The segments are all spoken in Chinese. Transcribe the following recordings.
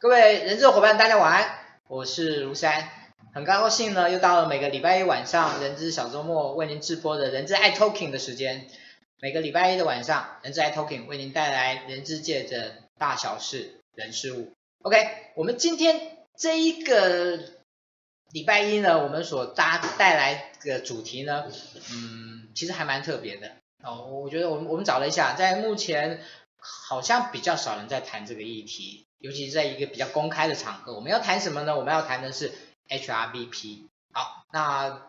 各位人资的伙伴，大家晚安，我是卢山，很高兴呢，又到了每个礼拜一晚上人资小周末为您直播的人资爱 Talking 的时间。每个礼拜一的晚上，人资爱 Talking 为您带来人资界的大小事、人事物。OK，我们今天这一个礼拜一呢，我们所搭带来的主题呢，嗯，其实还蛮特别的哦。我觉得我们我们找了一下，在目前好像比较少人在谈这个议题。尤其是在一个比较公开的场合，我们要谈什么呢？我们要谈的是 HRBP。好，那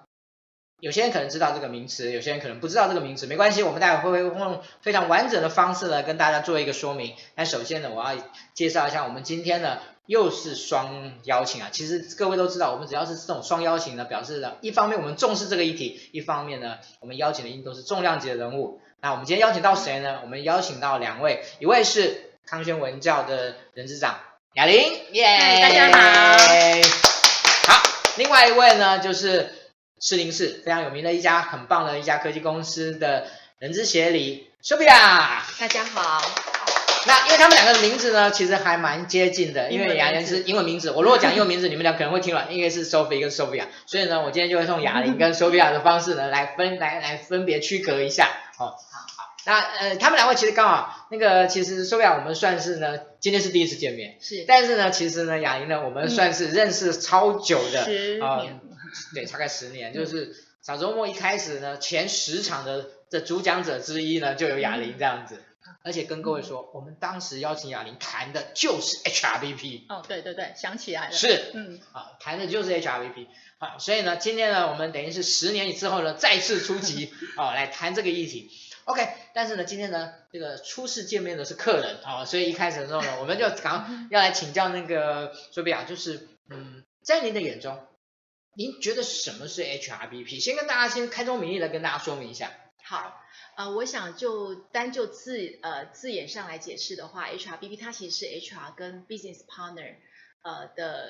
有些人可能知道这个名词，有些人可能不知道这个名词，没关系，我们待会会用非常完整的方式呢跟大家做一个说明。那首先呢，我要介绍一下，我们今天呢又是双邀请啊。其实各位都知道，我们只要是这种双邀请呢，表示呢一方面我们重视这个议题，一方面呢我们邀请的一都是重量级的人物。那我们今天邀请到谁呢？我们邀请到两位，一位是。康轩文教的人资长雅玲，耶、yeah，大家好。好，另外一位呢，就是士林市非常有名的一家很棒的一家科技公司的人资协理 Sophia，大家好。那因为他们两个的名字呢，其实还蛮接近的，因为雅玲是英文名字，我如果讲英文名字，你们俩可能会听了，因为是 Sophie 跟 Sophia，所以呢，我今天就会用雅玲跟 Sophia 的方式呢，来分来来分别区隔一下，哦。那呃，他们两位其实刚好那个，其实说不了，我们算是呢，今天是第一次见面，是，但是呢，其实呢，雅玲呢，我们算是认识超久的，十、嗯、年、呃，对，大概十年，就是小周末一开始呢，前十场的的主讲者之一呢，就有雅玲这样子，嗯、而且跟各位说、嗯，我们当时邀请雅玲谈的就是 HRBP，哦，对对对，想起来了，是，嗯，啊，谈的就是 HRBP，好，所以呢，今天呢，我们等于是十年之后呢，再次出击，哦，来谈这个议题。OK，但是呢，今天呢，这个初次见面的是客人啊、哦，所以一开始的时候呢，我们就刚要来请教那个 Sophia，就是嗯，在您的眼中，您觉得什么是 HRBP？先跟大家先开宗明义的跟大家说明一下。好，呃，我想就单就字呃字眼上来解释的话，HRBP 它其实是 HR 跟 Business Partner 呃的。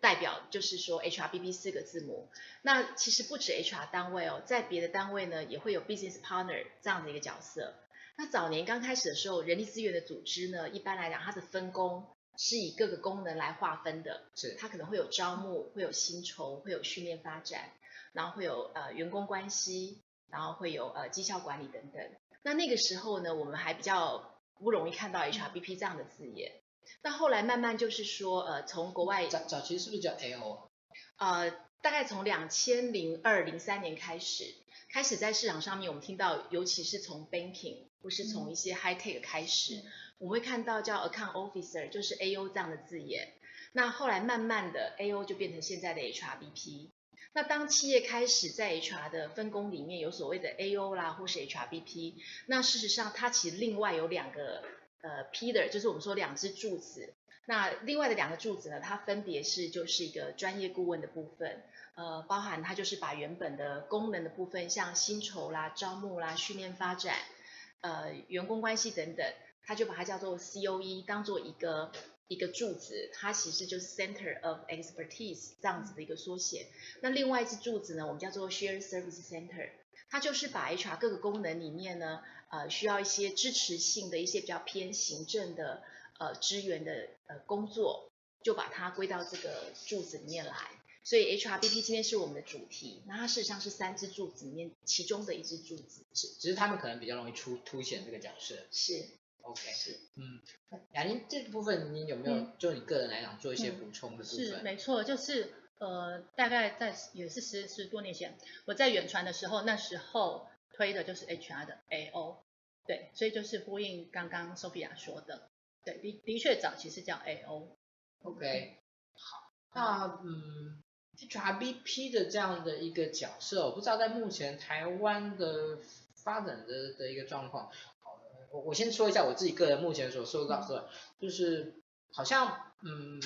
代表就是说 HRBP 四个字母，那其实不止 HR 单位哦，在别的单位呢也会有 Business Partner 这样的一个角色。那早年刚开始的时候，人力资源的组织呢，一般来讲它的分工是以各个功能来划分的，是它可能会有招募，会有薪酬，会有训练发展，然后会有呃员工关系，然后会有呃绩效管理等等。那那个时候呢，我们还比较不容易看到 HRBP 这样的字眼。那后来慢慢就是说，呃，从国外早早期是不是叫 AO 啊？呃，大概从两千零二零三年开始，开始在市场上面，我们听到，尤其是从 banking 或是从一些 high tech 开始，嗯，我们会看到叫 account officer，就是 AO 这样的字眼。那后来慢慢的 AO 就变成现在的 HRBP。那当企业开始在 HR 的分工里面有所谓的 AO 啦，或是 HRBP，那事实上它其实另外有两个。呃，Peter 就是我们说两支柱子，那另外的两个柱子呢，它分别是就是一个专业顾问的部分，呃，包含它就是把原本的功能的部分，像薪酬啦、招募啦、训练发展、呃，员工关系等等，它就把它叫做 COE，当做一个一个柱子，它其实就是 Center of Expertise 这样子的一个缩写。那另外一支柱子呢，我们叫做 Shared Service Center，它就是把 HR 各个功能里面呢。呃，需要一些支持性的一些比较偏行政的呃支援的呃工作，就把它归到这个柱子里面来。所以 HRBP 今天是我们的主题，那它事实上是三支柱子里面其中的一支柱子。只，只是他们可能比较容易出凸显这个角色。是，OK，是，嗯，雅玲这个部分你有没有、嗯、就你个人来讲做一些补充的部分？嗯、是，没错，就是呃，大概在也是十十多年前，我在远传的时候，那时候。推的就是 HR 的 AO，对，所以就是呼应刚刚 Sophia 说的，对，的的确早期是叫 AO。OK，好，那嗯，HRBP 的这样的一个角色，我不知道在目前台湾的发展的的一个状况。好，我我先说一下我自己个人目前所收到的，就是好像嗯，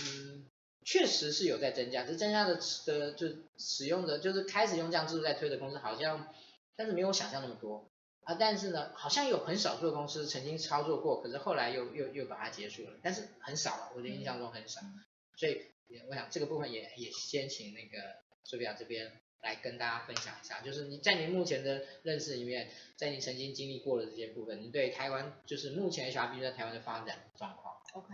确实是有在增加，这增加的的就使用的就是开始用这样制度在推的公司好像。但是没有想象那么多啊，但是呢，好像有很少数的公司曾经操作过，可是后来又又又把它结束了，但是很少了，我的印象中很少，所以我想这个部分也也先请那个 Sophia 这边来跟大家分享一下，就是你在你目前的认识里面，在你曾经经历过的这些部分，你对台湾就是目前 HRBP 在台湾的发展状况。OK，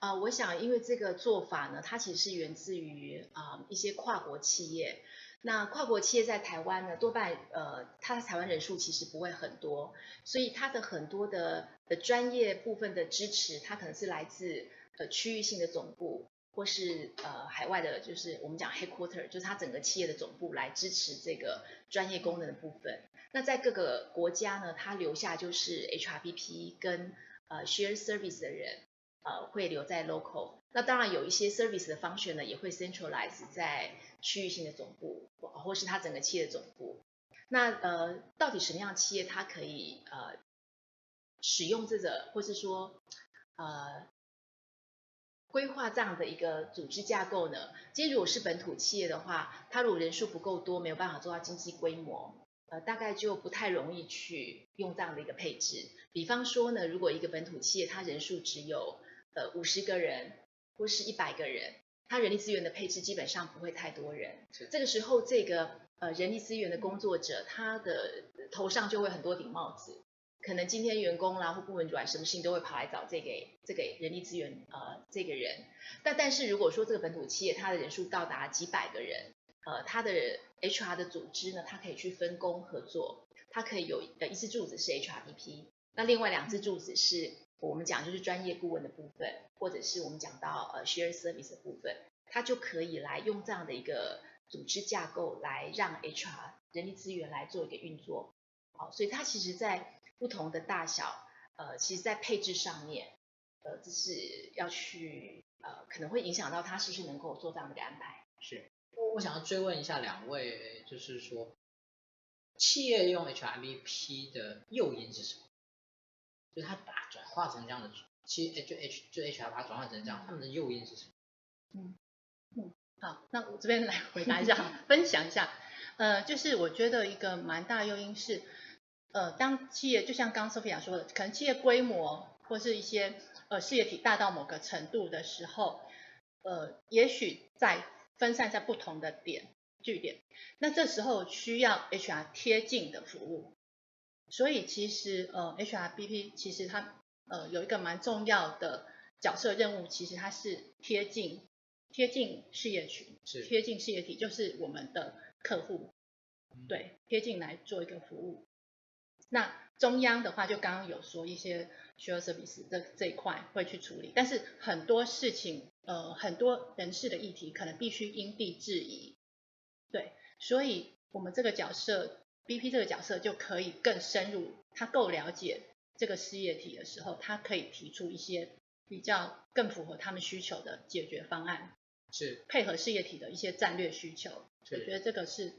呃，我想因为这个做法呢，它其实是源自于啊、呃、一些跨国企业。那跨国企业在台湾呢，多半呃，它的台湾人数其实不会很多，所以它的很多的的专业部分的支持，它可能是来自呃区域性的总部，或是呃海外的，就是我们讲 headquarter，就是它整个企业的总部来支持这个专业功能的部分。那在各个国家呢，它留下就是 HRBP 跟呃 share service 的人，呃会留在 local。那当然有一些 service 的 function 呢，也会 centralize 在区域性的总部，或是它整个企业的总部。那呃，到底什么样的企业它可以呃使用这个，或是说呃规划这样的一个组织架构呢？其实如果是本土企业的话，它如果人数不够多，没有办法做到经济规模，呃，大概就不太容易去用这样的一个配置。比方说呢，如果一个本土企业它人数只有呃五十个人，或是一百个人。他人力资源的配置基本上不会太多人，这个时候这个呃人力资源的工作者，他的头上就会很多顶帽子，可能今天员工啦或部门主管什么事情都会跑来找这个这个人力资源呃这个人，但但是如果说这个本土企业它的人数到达几百个人，呃他的 HR 的组织呢，它可以去分工合作，它可以有呃一支柱子是 HRBP，那另外两支柱子是。我们讲就是专业顾问的部分，或者是我们讲到呃 share service 的部分，它就可以来用这样的一个组织架构来让 HR 人力资源来做一个运作。好，所以它其实在不同的大小，呃，其实在配置上面，呃，这是要去呃，可能会影响到它是不是能够做这样的一个安排。是，我我想要追问一下两位，就是说，企业用 HRBP 的诱因是什么？就是它把转化成这样的，其实就 H 就 HR 把它转化成这样，他们的诱因是什么？嗯嗯，好，那我这边来回答一下，分享一下，呃，就是我觉得一个蛮大的诱因是，呃，当企业就像刚刚 Sophia 说的，可能企业规模或是一些呃事业体大到某个程度的时候，呃，也许在分散在不同的点据点，那这时候需要 HR 贴近的服务。所以其实呃，HRBP 其实它呃有一个蛮重要的角色任务，其实它是贴近贴近事业群，是贴近事业体，就是我们的客户，对，贴近来做一个服务。那中央的话，就刚刚有说一些 share service 这这一块会去处理，但是很多事情呃很多人事的议题可能必须因地制宜，对，所以我们这个角色。BP 这个角色就可以更深入，他够了解这个事业体的时候，他可以提出一些比较更符合他们需求的解决方案，是配合事业体的一些战略需求。我觉得这个是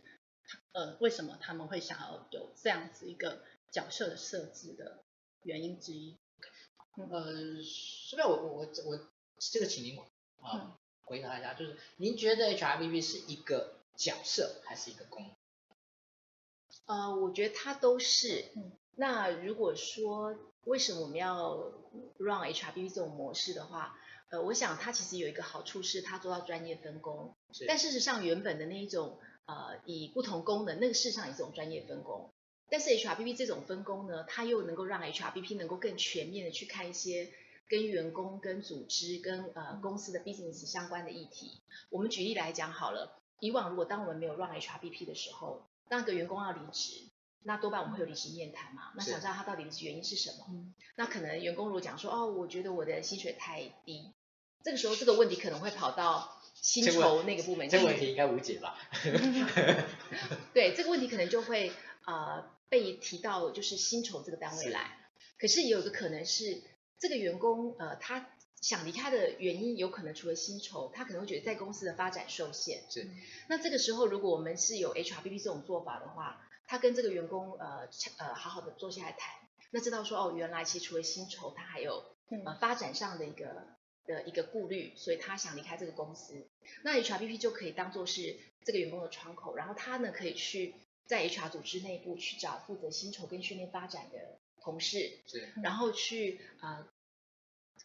呃为什么他们会想要有这样子一个角色的设置的原因之一。嗯、呃，是不是我我我我这个请您啊、呃、回答一下，就是您觉得 HRBP 是一个角色还是一个功能？呃，我觉得它都是。嗯那如果说为什么我们要 run HRBP 这种模式的话，呃，我想它其实有一个好处是它做到专业分工。是。但事实上，原本的那一种呃以不同功能，那个事实上也是一种专业分工。但是 HRBP 这种分工呢，它又能够让 HRBP 能够更全面的去看一些跟员工、跟组织、跟呃公司的 business 相关的议题。我们举例来讲好了，以往如果当我们没有 run HRBP 的时候，那个员工要离职，那多半我们会有离职面谈嘛？那想知道他到底离职原因是什么？嗯，那可能员工如果讲说，哦，我觉得我的薪水太低，这个时候这个问题可能会跑到薪酬那个部门。这个问题应该无解吧？对，这个问题可能就会呃被提到就是薪酬这个单位来。可是也有一个可能是这个员工呃他。想离开的原因有可能除了薪酬，他可能会觉得在公司的发展受限。是。那这个时候，如果我们是有 HRBP 这种做法的话，他跟这个员工呃呃好好的坐下来谈，那知道说哦，原来其实除了薪酬，他还有呃发展上的一个的一个顾虑，所以他想离开这个公司。那 HRBP 就可以当做是这个员工的窗口，然后他呢可以去在 HR 组织内部去找负责薪酬跟训练发展的同事，是，然后去呃。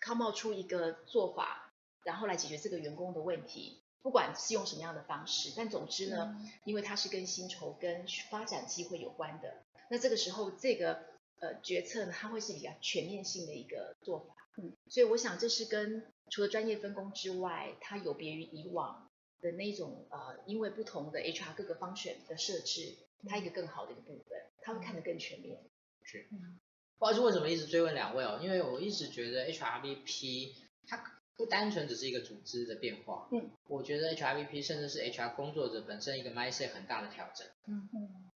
靠冒出一个做法，然后来解决这个员工的问题，不管是用什么样的方式，但总之呢，嗯、因为它是跟薪酬跟发展机会有关的，那这个时候这个呃决策呢，它会是比较全面性的一个做法。嗯，所以我想这是跟除了专业分工之外，它有别于以往的那种呃，因为不同的 HR 各个方选的设置，它一个更好的一个部分，它会看得更全面。是，不好意思，为什么一直追问两位哦？因为我一直觉得 HRBP 它不单纯只是一个组织的变化，嗯，我觉得 HRBP 甚至是 HR 工作者本身一个 mindset 很大的调整，嗯。嗯，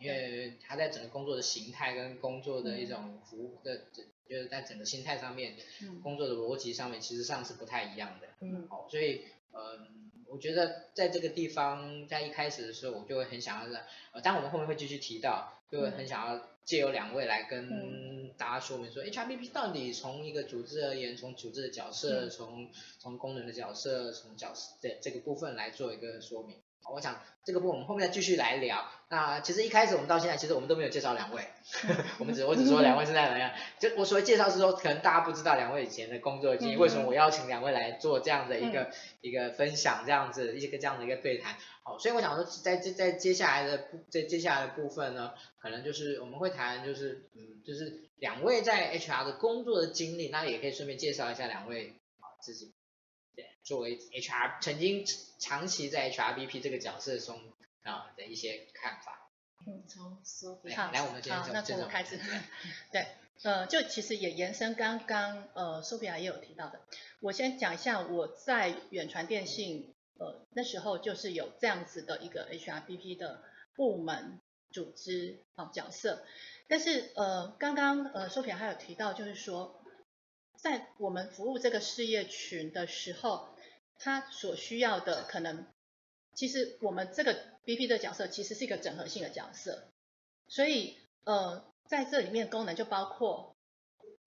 因为他在整个工作的形态跟工作的一种服务的，就是在整个心态上面，嗯，工作的逻辑上面，其实上是不太一样的，嗯，哦，所以，嗯，我觉得在这个地方，在一开始的时候，我就会很想要，呃，当我们后面会继续提到，就很想要借由两位来跟大家说明说，HRBP 到底从一个组织而言，从组织的角色，从从功能的角色，从角色这这个部分来做一个说明。我想这个部分我们后面再继续来聊。那其实一开始我们到现在，其实我们都没有介绍两位，我们只我只说两位现在怎么样。就我所谓介绍是说，可能大家不知道两位以前的工作经历，为什么我邀请两位来做这样的一个、嗯、一个分享，这样子一个这样的一个对谈。好，所以我想说，在在在接下来的部在接下来的部分呢，可能就是我们会谈，就是嗯，就是两位在 HR 的工作的经历，那也可以顺便介绍一下两位啊自己。作为 HR 曾经长期在 HRBP 这个角色中啊的一些看法。嗯，从 Sophia 好，来我们好，那从我开始。对，呃，就其实也延伸刚刚呃 Sophia 也有提到的，我先讲一下我在远传电信呃那时候就是有这样子的一个 HRBP 的部门组织啊、呃、角色，但是呃刚刚呃 Sophia 还有提到就是说。在我们服务这个事业群的时候，他所需要的可能，其实我们这个 BP 的角色其实是一个整合性的角色，所以呃，在这里面功能就包括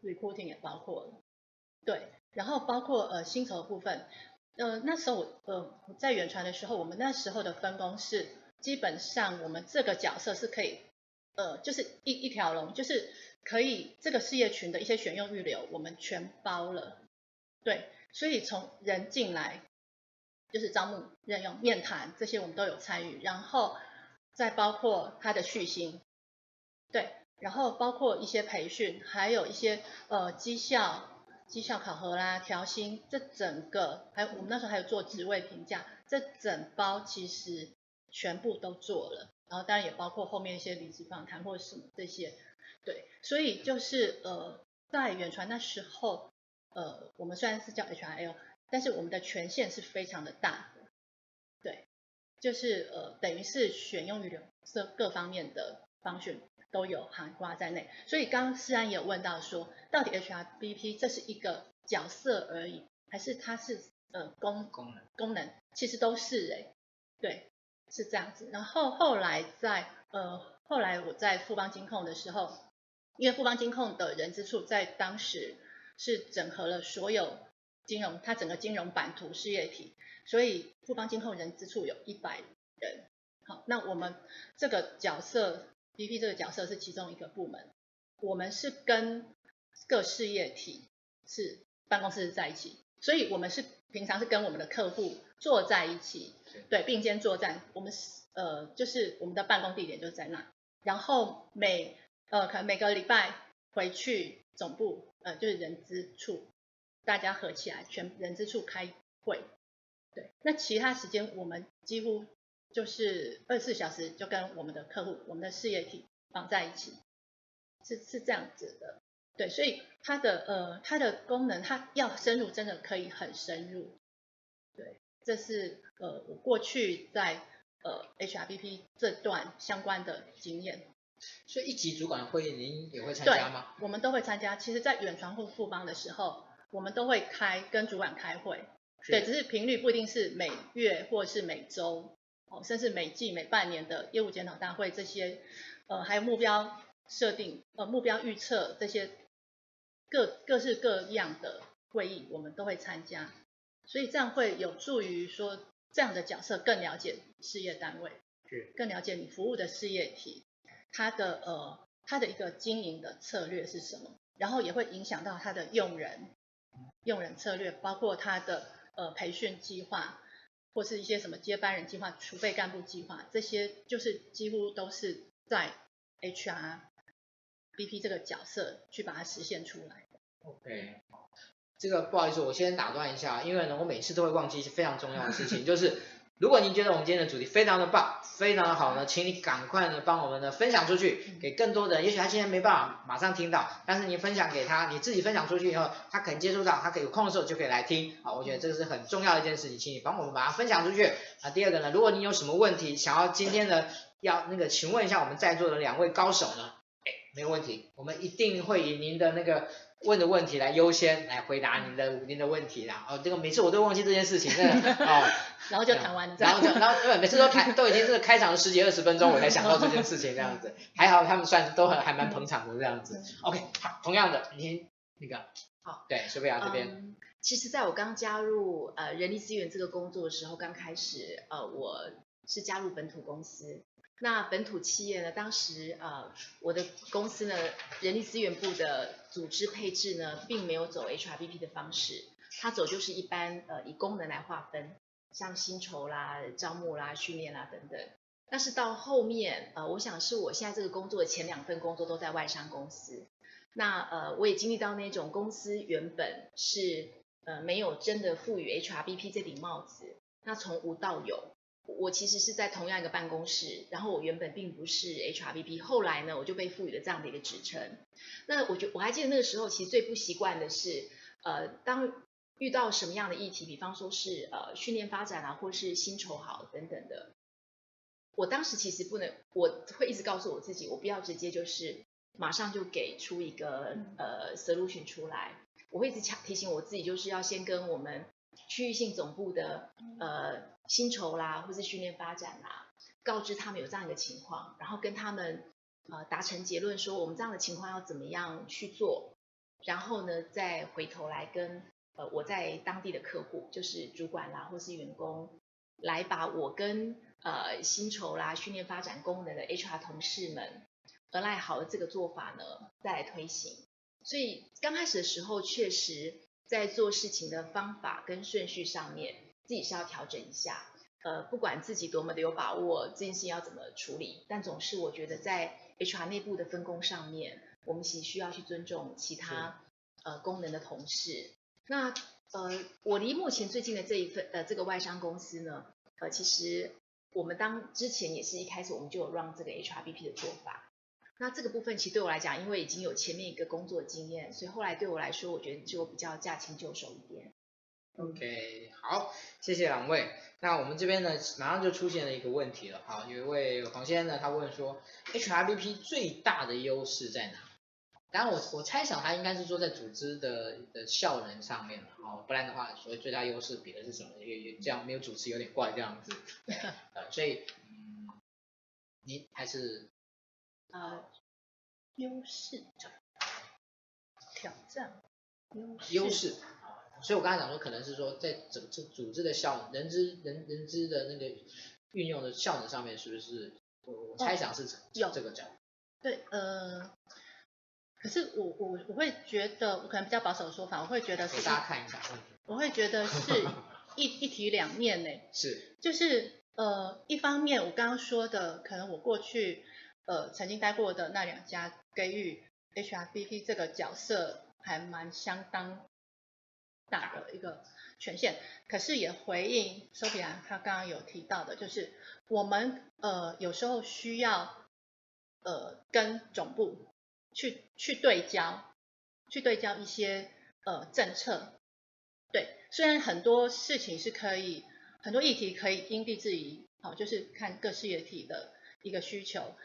reporting 也包括了，对，然后包括呃薪酬部分，呃那时候我呃在远传的时候，我们那时候的分工是基本上我们这个角色是可以呃就是一一条龙就是。可以，这个事业群的一些选用预留，我们全包了。对，所以从人进来，就是招募、任用、面谈这些，我们都有参与。然后再包括他的续薪，对，然后包括一些培训，还有一些呃绩效、绩效考核啦、调薪，这整个还有我们那时候还有做职位评价，这整包其实全部都做了。然后当然也包括后面一些离职访谈或者什么这些。对，所以就是呃，在远传那时候，呃，我们虽然是叫 HRL，但是我们的权限是非常的大的，对，就是呃，等于是选用于留这各方面的方式都有涵盖在内。所以刚刚思安也有问到说，到底 HRBP 这是一个角色而已，还是它是呃功功能功能？其实都是哎，对，是这样子。然后后来在呃，后来我在富邦金控的时候。因为富邦金控的人资处在当时是整合了所有金融，它整个金融版图事业体，所以富邦金控人资处有一百人。好，那我们这个角色，BP 这个角色是其中一个部门，我们是跟各事业体是办公室在一起，所以我们是平常是跟我们的客户坐在一起，对，并肩作战。我们呃，就是我们的办公地点就在那，然后每呃，可能每个礼拜回去总部，呃，就是人资处，大家合起来，全人资处开会。对，那其他时间我们几乎就是二十四小时就跟我们的客户、我们的事业体绑在一起，是是这样子的。对，所以它的呃它的功能，它要深入，真的可以很深入。对，这是呃我过去在呃 HRBP 这段相关的经验。所以一级主管的会议您也会参加吗？对，我们都会参加。其实，在远传或富邦的时候，我们都会开跟主管开会。对，只是频率不一定是每月或是每周，哦，甚至每季、每半年的业务检讨大会这些，呃，还有目标设定、呃，目标预测这些各各式各样的会议，我们都会参加。所以这样会有助于说，这样的角色更了解事业单位，是更了解你服务的事业体。它的呃，他的一个经营的策略是什么？然后也会影响到他的用人，用人策略，包括他的呃培训计划，或是一些什么接班人计划、储备干部计划，这些就是几乎都是在 HR BP 这个角色去把它实现出来的。OK，这个不好意思，我先打断一下，因为呢，我每次都会忘记一些非常重要的事情，就是。如果您觉得我们今天的主题非常的棒，非常的好呢，请你赶快呢帮我们呢分享出去，给更多的人。也许他今天没办法马上听到，但是你分享给他，你自己分享出去以后，他可能接触到，他可以有空的时候就可以来听。好，我觉得这个是很重要的一件事情，请你帮我们把它分享出去。啊，第二个呢，如果你有什么问题想要今天呢要那个请问一下我们在座的两位高手呢，哎，没有问题，我们一定会以您的那个。问的问题来优先来回答您的您的问题啦。哦，这个每次我都忘记这件事情，真的 哦。然后就谈完了。然后就然后对，每次都谈都已经这个开场十几二十分钟，我才想到这件事情这样子。还好他们算都很还蛮捧场的这样子。OK，好，同样的，您那个好，对，苏菲亚这边。嗯，其实在我刚加入呃人力资源这个工作的时候，刚开始呃我是加入本土公司。那本土企业呢？当时呃，我的公司呢，人力资源部的组织配置呢，并没有走 HRBP 的方式，它走就是一般呃以功能来划分，像薪酬啦、招募啦、训练啦等等。但是到后面呃，我想是我现在这个工作的前两份工作都在外商公司，那呃，我也经历到那种公司原本是呃没有真的赋予 HRBP 这顶帽子，那从无到有。我其实是在同样一个办公室，然后我原本并不是 HRBP，后来呢，我就被赋予了这样的一个职称。那我觉我还记得那个时候，其实最不习惯的是，呃，当遇到什么样的议题，比方说是呃训练发展啊，或是薪酬好等等的，我当时其实不能，我会一直告诉我自己，我不要直接就是马上就给出一个呃 solution 出来，我会一直强提醒我自己，就是要先跟我们。区域性总部的呃薪酬啦，或是训练发展啦，告知他们有这样一个情况，然后跟他们呃达成结论，说我们这样的情况要怎么样去做，然后呢再回头来跟呃我在当地的客户，就是主管啦或是员工，来把我跟呃薪酬啦、训练发展功能的 HR 同事们而赖好的这个做法呢再来推行。所以刚开始的时候确实。在做事情的方法跟顺序上面，自己是要调整一下。呃，不管自己多么的有把握，这件事情要怎么处理，但总是我觉得在 HR 内部的分工上面，我们其实需要去尊重其他呃功能的同事。那呃，我离目前最近的这一份呃这个外商公司呢，呃，其实我们当之前也是一开始我们就有 run 这个 HRBP 的做法。那这个部分其实对我来讲，因为已经有前面一个工作经验，所以后来对我来说，我觉得就比较驾轻就熟一点。OK，好，谢谢两位。那我们这边呢，马上就出现了一个问题了。好，有一位黄先生呢，他问说，HRBP 最大的优势在哪？当然我我猜想他应该是说在组织的的效能上面了。好，不然的话，所谓最大优势比的是什么？也也这样没有主持有点怪这样子。呃，所以，嗯，你还是。呃，优势挑战优优势，所以我刚才讲说，可能是说在整这组织的效人资人人资的那个运用的效能上面，是不是？我我猜想是有这个角。对，呃，可是我我我会觉得，我可能比较保守的说法，我会觉得是。给大家看一下。我会觉得是 一一体两面呢。是。就是呃，一方面我刚刚说的，可能我过去。呃，曾经待过的那两家给予 HRBP 这个角色还蛮相当大的一个权限，可是也回应 Sophia 她刚刚有提到的，就是我们呃有时候需要呃跟总部去去对焦，去对焦一些呃政策，对，虽然很多事情是可以，很多议题可以因地制宜，好，就是看各事业体的一个需求。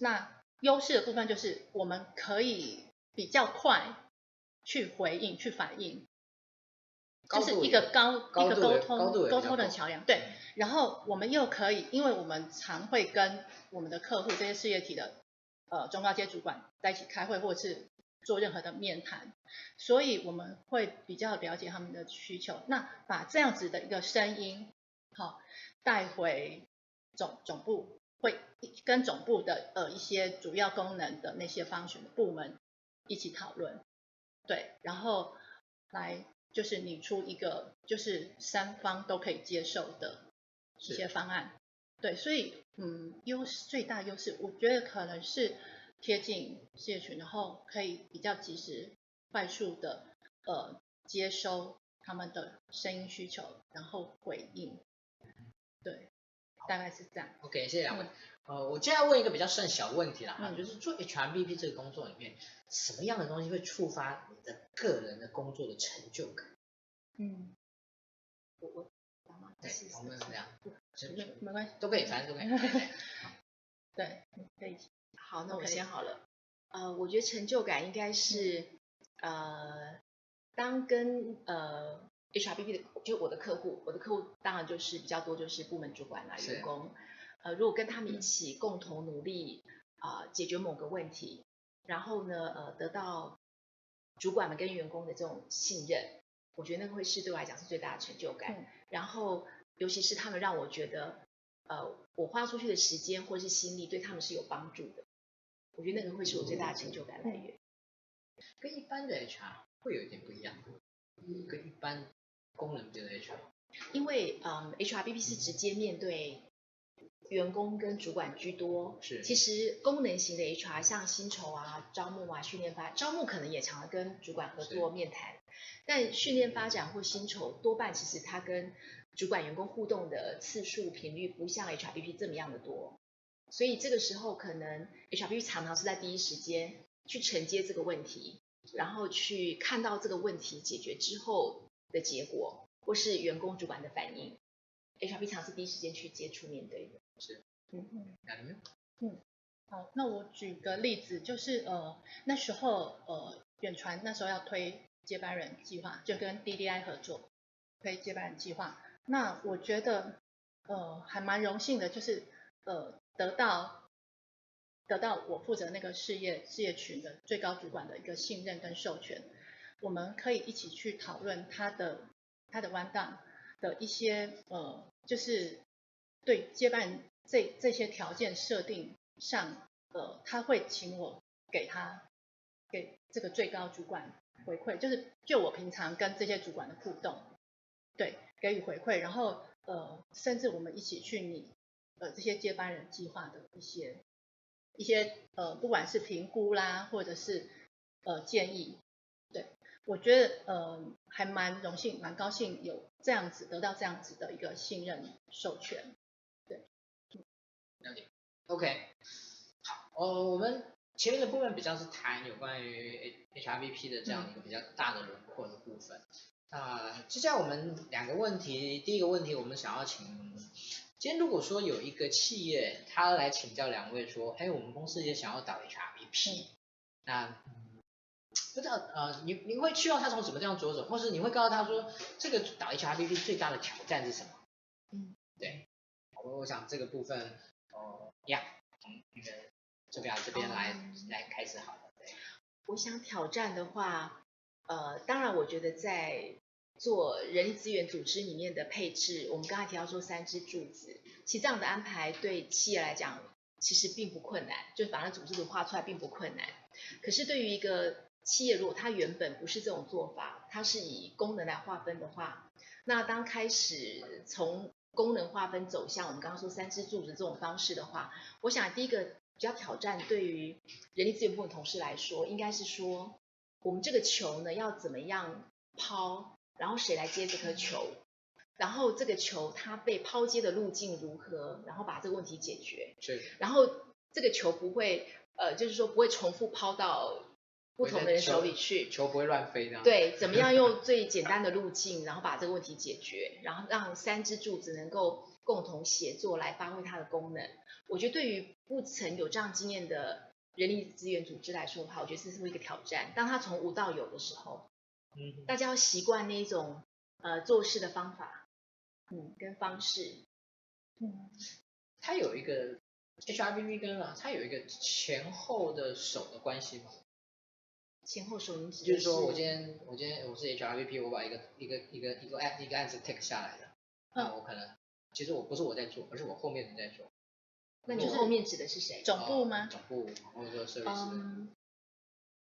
那优势的部分就是我们可以比较快去回应、去反应，就是一个高一个沟通沟通的桥梁。对，然后我们又可以，因为我们常会跟我们的客户这些事业体的呃中高阶主管在一起开会，或者是做任何的面谈，所以我们会比较了解他们的需求。那把这样子的一个声音，好带回总总部。会跟总部的呃一些主要功能的那些方选的部门一起讨论，对，然后来就是拟出一个就是三方都可以接受的一些方案，对，所以嗯优势最大优势，我觉得可能是贴近事业群，然后可以比较及时快速的呃接收他们的声音需求，然后回应。对，大概是这样。OK，谢谢两位。嗯、呃，我接下来问一个比较算小问题了哈，嗯、就是做 HRBP 这个工作里面，什么样的东西会触发你的个人的工作的成就感？嗯，我我，对，我们是这样，没没关系，都可以，反正都可以。对，可以。好，那我先好了。呃，我觉得成就感应该是，嗯、呃，当跟呃 HRBP 的，就我的客户，我的客户当然就是比较多，就是部门主管啦、员工。呃，如果跟他们一起共同努力啊、呃，解决某个问题，然后呢，呃，得到主管们跟员工的这种信任，我觉得那个会是对我来讲是最大的成就感。嗯、然后，尤其是他们让我觉得，呃，我花出去的时间或是心力对他们是有帮助的。我觉得那个会是我最大的成就感来源，跟一般的 HR 会有一点不一样，跟一般功能性的 HR，因为嗯，HRBP 是直接面对员工跟主管居多，是，其实功能型的 HR 像薪酬啊、招募啊、训练发，招募可能也常常跟主管合作面谈，但训练发展或薪酬多半其实他跟主管员工互动的次数频率不像 HRBP 这么样的多。所以这个时候，可能 HRBP 常常是在第一时间去承接这个问题，然后去看到这个问题解决之后的结果，或是员工主管的反应，HRBP 常是第一时间去接触面对的。是，嗯嗯，嗯，好，那我举个例子，就是呃那时候呃远传那时候要推接班人计划，就跟 DDI 合作推接班人计划，那我觉得呃还蛮荣幸的，就是呃。得到得到我负责那个事业事业群的最高主管的一个信任跟授权，我们可以一起去讨论他的他的 rundown 的一些呃，就是对接班这这些条件设定上，呃，他会请我给他给这个最高主管回馈，就是就我平常跟这些主管的互动，对，给予回馈，然后呃，甚至我们一起去拟。呃，这些接班人计划的一些一些呃，不管是评估啦，或者是呃建议，我觉得呃还蛮荣幸，蛮高兴有这样子得到这样子的一个信任授权，对。了解。OK，好，呃，我们前面的部分比较是谈有关于 HRBP 的这样一个比较大的轮廓的部分。那、接下来我们两个问题，第一个问题我们想要请。今天如果说有一个企业，他来请教两位说，哎，我们公司也想要导 HRBP，、嗯、那不知道呃，你你会希望他从什么地方着手，或是你会告诉他说，这个导 HRBP 最大的挑战是什么？嗯，对，我我想这个部分，哦、呃，呀，从那个这边这边来、嗯、来开始好了。对，我想挑战的话，呃，当然我觉得在。做人力资源组织里面的配置，我们刚才提到说三支柱子，其实这样的安排对企业来讲其实并不困难，就是把那组织图画出来并不困难。可是对于一个企业，如果它原本不是这种做法，它是以功能来划分的话，那当开始从功能划分走向我们刚刚说三支柱子这种方式的话，我想第一个比较挑战对于人力资源部的同事来说，应该是说我们这个球呢要怎么样抛？然后谁来接这颗球？然后这个球它被抛接的路径如何？然后把这个问题解决。是。然后这个球不会，呃，就是说不会重复抛到不同的人手里去。球，球不会乱飞这样。对，怎么样用最简单的路径，然后把这个问题解决，然后让三支柱子能够共同协作来发挥它的功能。我觉得对于不曾有这样经验的人力资源组织来说的话，我觉得这是一个挑战。当他从无到有的时候。嗯，大家要习惯那一种呃做事的方法，嗯，跟方式，嗯，它有一个 HRBP 跟啊，它有一个前后的手的关系吗？前后手，你指就是说我今天我今天我是 HRBP，我把一个一个一个一个案一个案子 take 下来的，那、嗯、我可能其实我不是我在做，而是我后面人在做。那你后面指的是谁？总部吗？总部或者说 service。嗯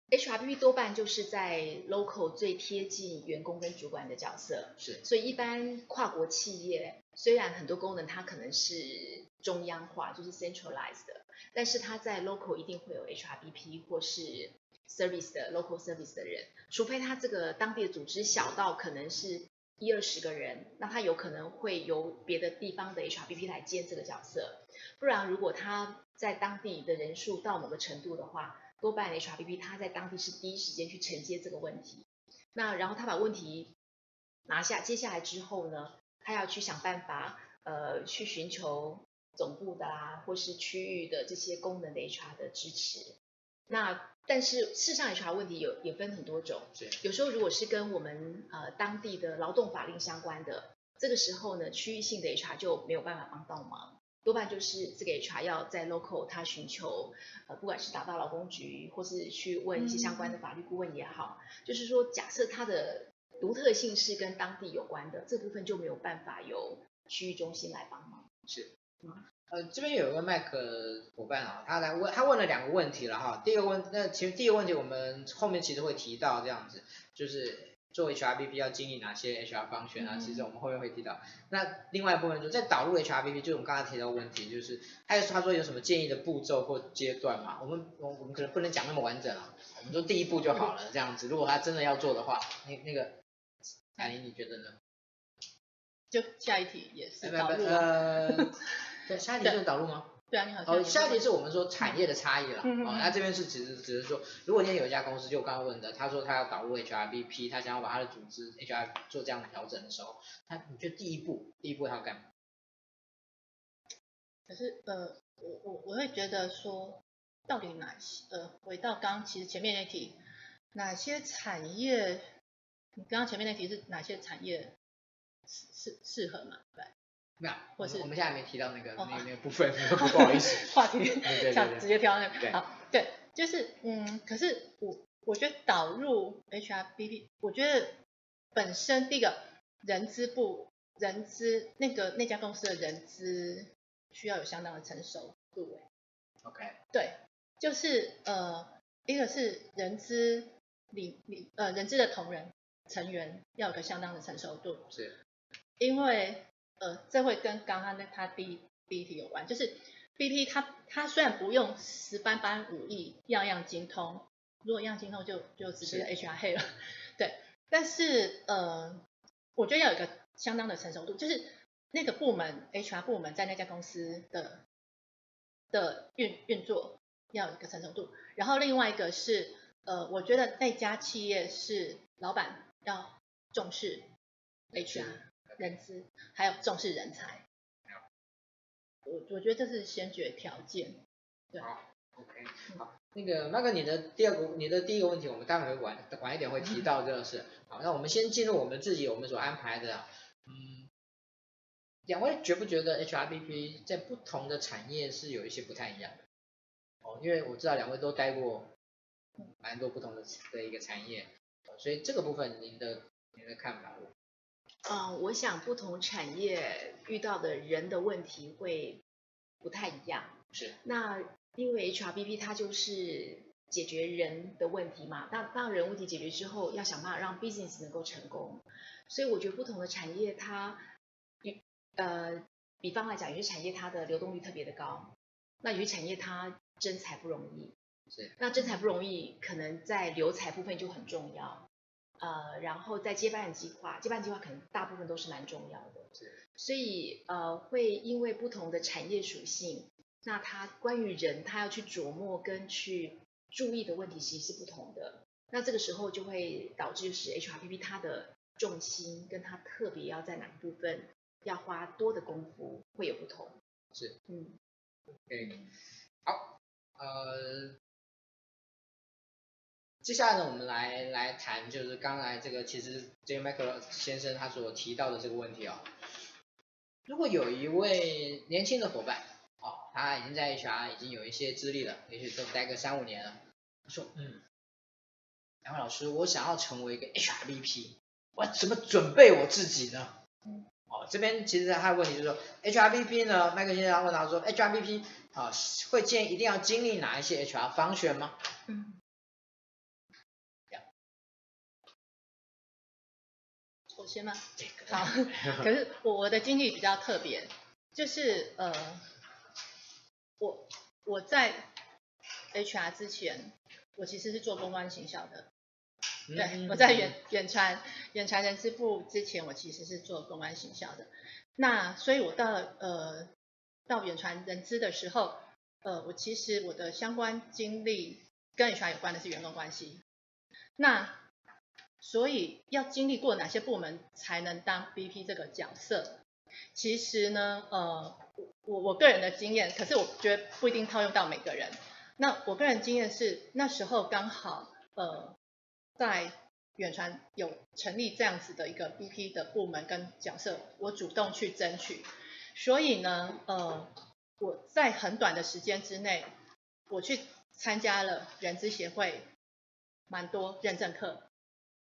HRBP 多半就是在 local 最贴近员工跟主管的角色，是，所以一般跨国企业虽然很多功能它可能是中央化，就是 centralized 的，但是它在 local 一定会有 HRBP 或是 service 的 local service 的人，除非他这个当地的组织小到可能是一二十个人，那他有可能会由别的地方的 HRBP 来兼这个角色，不然如果他在当地的人数到某个程度的话，多半 HRBP 他在当地是第一时间去承接这个问题，那然后他把问题拿下，接下来之后呢，他要去想办法，呃，去寻求总部的啊，或是区域的这些功能的 HR 的支持。那但是事实上 HR 问题有也分很多种，有时候如果是跟我们呃当地的劳动法令相关的，这个时候呢，区域性的 HR 就没有办法帮到忙，多半就是这个 HR 要在 local 他寻求呃不管是打到劳工局，或是去问一些相关的法律顾问也好，嗯、就是说假设他的独特性是跟当地有关的，这部分就没有办法由区域中心来帮忙。是，嗯。呃，这边有一个麦克伙伴啊，他来问，他问了两个问题了哈。第一个问，那其实第一个问题我们后面其实会提到这样子，就是做 HRBP 要经历哪些 HR function 啊，其实我们后面会提到。那另外一部分就在导入 HRBP，就是我们刚才提到的问题，就是还有他说有什么建议的步骤或阶段嘛？我们我我们可能不能讲那么完整啊，我们说第一步就好了这样子。如果他真的要做的话，那那个雅玲你觉得呢？就下一题也是导入。呃对，下一题是导入吗？对啊，你好。哦，下一题是我们说产业的差异了。嗯嗯。哦，那这边是只是只是说，如果今天有一家公司，就我刚刚问的，他说他要导入 HRBP，他想要把他的组织 HR 做这样的调整的时候，他你觉得第一步，第一步他要干嘛？可是呃，我我我会觉得说，到底哪些呃，回到刚其实前面那题，哪些产业？你刚刚前面那题是哪些产业适适适合嘛？对。没有，或是我们现在还没提到那个、哦、那那个部分，不好意思。话题想直接跳到那个。对好，对，就是嗯，可是我我觉得导入 HRBP，我觉得本身第一个人资部人资那个那家公司的人资需要有相当的成熟度。OK。对，就是呃，一个是人资里里呃人资的同仁成员要有个相当的成熟度。是。因为。呃，这会跟刚刚那他第一第一题有关，就是 BP 他他虽然不用十八般武艺样样精通，如果样样精通就就直接 HR 黑了，对，但是呃，我觉得要有一个相当的成熟度，就是那个部门 HR 部门在那家公司的的运运作要有一个成熟度，然后另外一个是呃，我觉得那家企业是老板要重视 HR。人资还有重视人才，我我觉得这是先决条件。对，好，OK，好，那个麦克，你的第二个，你的第一个问题，我们待会晚晚一点会提到这个事。好，那我们先进入我们自己我们所安排的，嗯，两位觉不觉得 HRBP 在不同的产业是有一些不太一样的？哦，因为我知道两位都待过蛮多不同的的一个产业，所以这个部分您的您的看法？嗯，我想不同产业遇到的人的问题会不太一样。是。那因为 HRBP 它就是解决人的问题嘛，那当人问题解决之后，要想办法让 business 能够成功。所以我觉得不同的产业它，比呃，比方来讲，有些产业它的流动率特别的高，那有些产业它增才不容易。是。那增才不容易，可能在留才部分就很重要。呃，然后在接班人计划，接班计划可能大部分都是蛮重要的，是。所以呃会因为不同的产业属性，那他关于人他要去琢磨跟去注意的问题其实是不同的，那这个时候就会导致是 HRPP 它的重心跟它特别要在哪个部分要花多的功夫会有不同，是，嗯，OK，好，呃。接下来呢，我们来来谈，就是刚才这个，其实这个麦克先生他所提到的这个问题、哦。如果有一位年轻的伙伴，哦，他已经在 HR 已经有一些资历了，也许都待个三五年了，他说，嗯，两位老师，我想要成为一个 HRBP，我怎么准备我自己呢？哦，这边其实还有问题就是说，HRBP 呢，麦克先生问他说，HRBP 啊、哦，会建议一定要经历哪一些 HR 方选吗？嗯。我先吗？好，可是我我的经历比较特别，就是呃，我我在 HR 之前，我其实是做公关行销的。嗯、对，我在远远传远传人资部之前，我其实是做公关行销的。那所以，我到呃到远传人资的时候，呃，我其实我的相关经历跟 HR 有关的是员工关系。那所以要经历过哪些部门才能当 BP 这个角色？其实呢，呃，我我个人的经验，可是我觉得不一定套用到每个人。那我个人经验是那时候刚好呃在远传有成立这样子的一个 BP 的部门跟角色，我主动去争取。所以呢，呃，我在很短的时间之内，我去参加了人资协会蛮多认证课。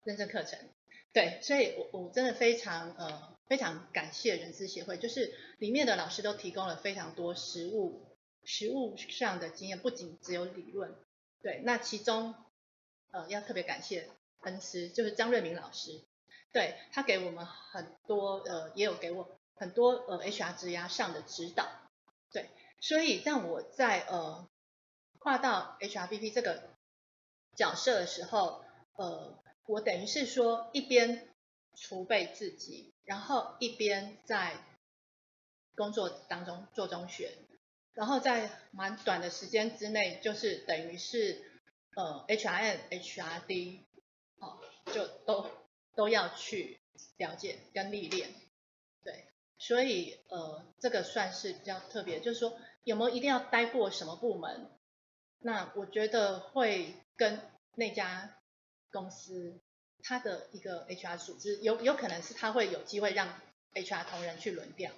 认证课程，对，所以我我真的非常呃非常感谢人资协会，就是里面的老师都提供了非常多实务实务上的经验，不仅只有理论，对，那其中呃要特别感谢恩师，就是张瑞明老师，对，他给我们很多呃也有给我很多呃 HR 职涯上的指导，对，所以让我在呃跨到 HRBP 这个角色的时候，呃。我等于是说，一边储备自己，然后一边在工作当中做中学，然后在蛮短的时间之内，就是等于是呃，H R N H R D，哦，就都都要去了解跟历练，对，所以呃这个算是比较特别，就是说有没有一定要待过什么部门？那我觉得会跟那家。公司它的一个 HR 组织有有可能是他会有机会让 HR 同仁去轮调，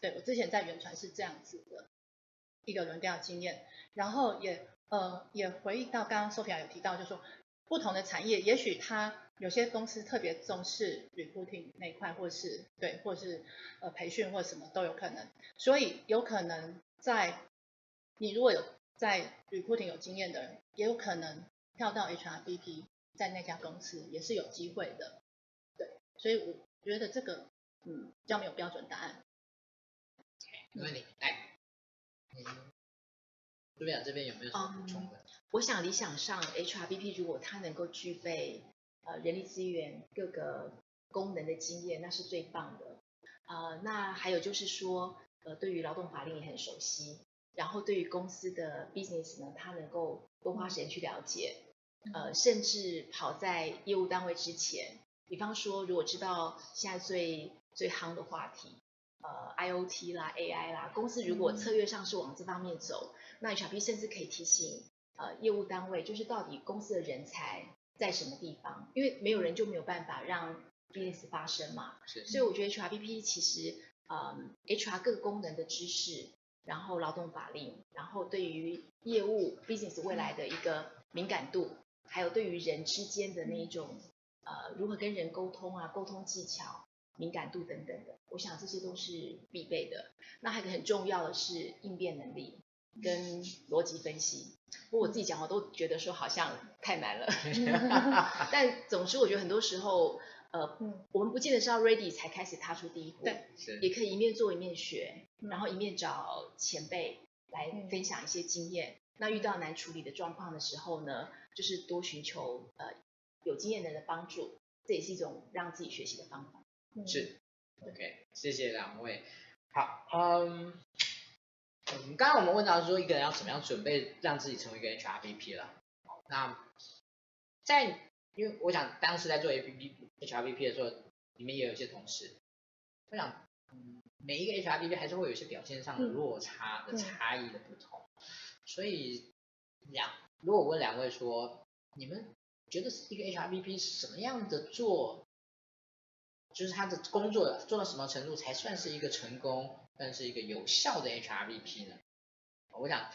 对，我之前在原传是这样子的一个轮调经验，然后也呃也回忆到刚刚 Sophia 有提到，就是说不同的产业，也许他有些公司特别重视 recruiting 那一块，或是对，或是呃培训或什么都有可能，所以有可能在你如果有在 recruiting 有经验的人，也有可能跳到 HRBP。在那家公司也是有机会的，对，所以我觉得这个嗯比较没有标准答案。没问题，来，嗯，朱院长这边有没有什么补充的？嗯，我想理想上 HRBP 如果他能够具备呃人力资源各个功能的经验，那是最棒的。呃，那还有就是说，呃，对于劳动法令也很熟悉，然后对于公司的 business 呢，他能够多花时间去了解。呃，甚至跑在业务单位之前，比方说，如果知道现在最最夯的话题，呃，IoT 啦、AI 啦，公司如果策略上是往这方面走，嗯、那 HRBP 甚至可以提醒呃业务单位，就是到底公司的人才在什么地方，因为没有人就没有办法让 business 发生嘛。是。所以我觉得 HRPP 其实，呃，HR 各个功能的知识，然后劳动法令，然后对于业务 business 未来的一个敏感度。还有对于人之间的那一种，呃，如何跟人沟通啊，沟通技巧、敏感度等等的，我想这些都是必备的。那还有一个很重要的是应变能力跟逻辑分析。不过我自己讲，我都觉得说好像太难了。但总之，我觉得很多时候，呃，我们不见得是要 ready 才开始踏出第一步，对，也可以一面做一面学，然后一面找前辈来分享一些经验。那遇到难处理的状况的时候呢，就是多寻求呃有经验的人的帮助，这也是一种让自己学习的方法。是，OK，谢谢两位。好，嗯，嗯，刚刚我们问到说一个人要怎么样准备让自己成为一个 HRBP 了。那在因为我想当时在做 APP HRBP 的时候，里面也有一些同事，我想，嗯，每一个 HRBP 还是会有一些表现上的落差的差异的不同。所以两，如果我问两位说，你们觉得一个 HRBP 什么样的做，就是他的工作做到什么程度才算是一个成功，算是一个有效的 HRBP 呢？我想，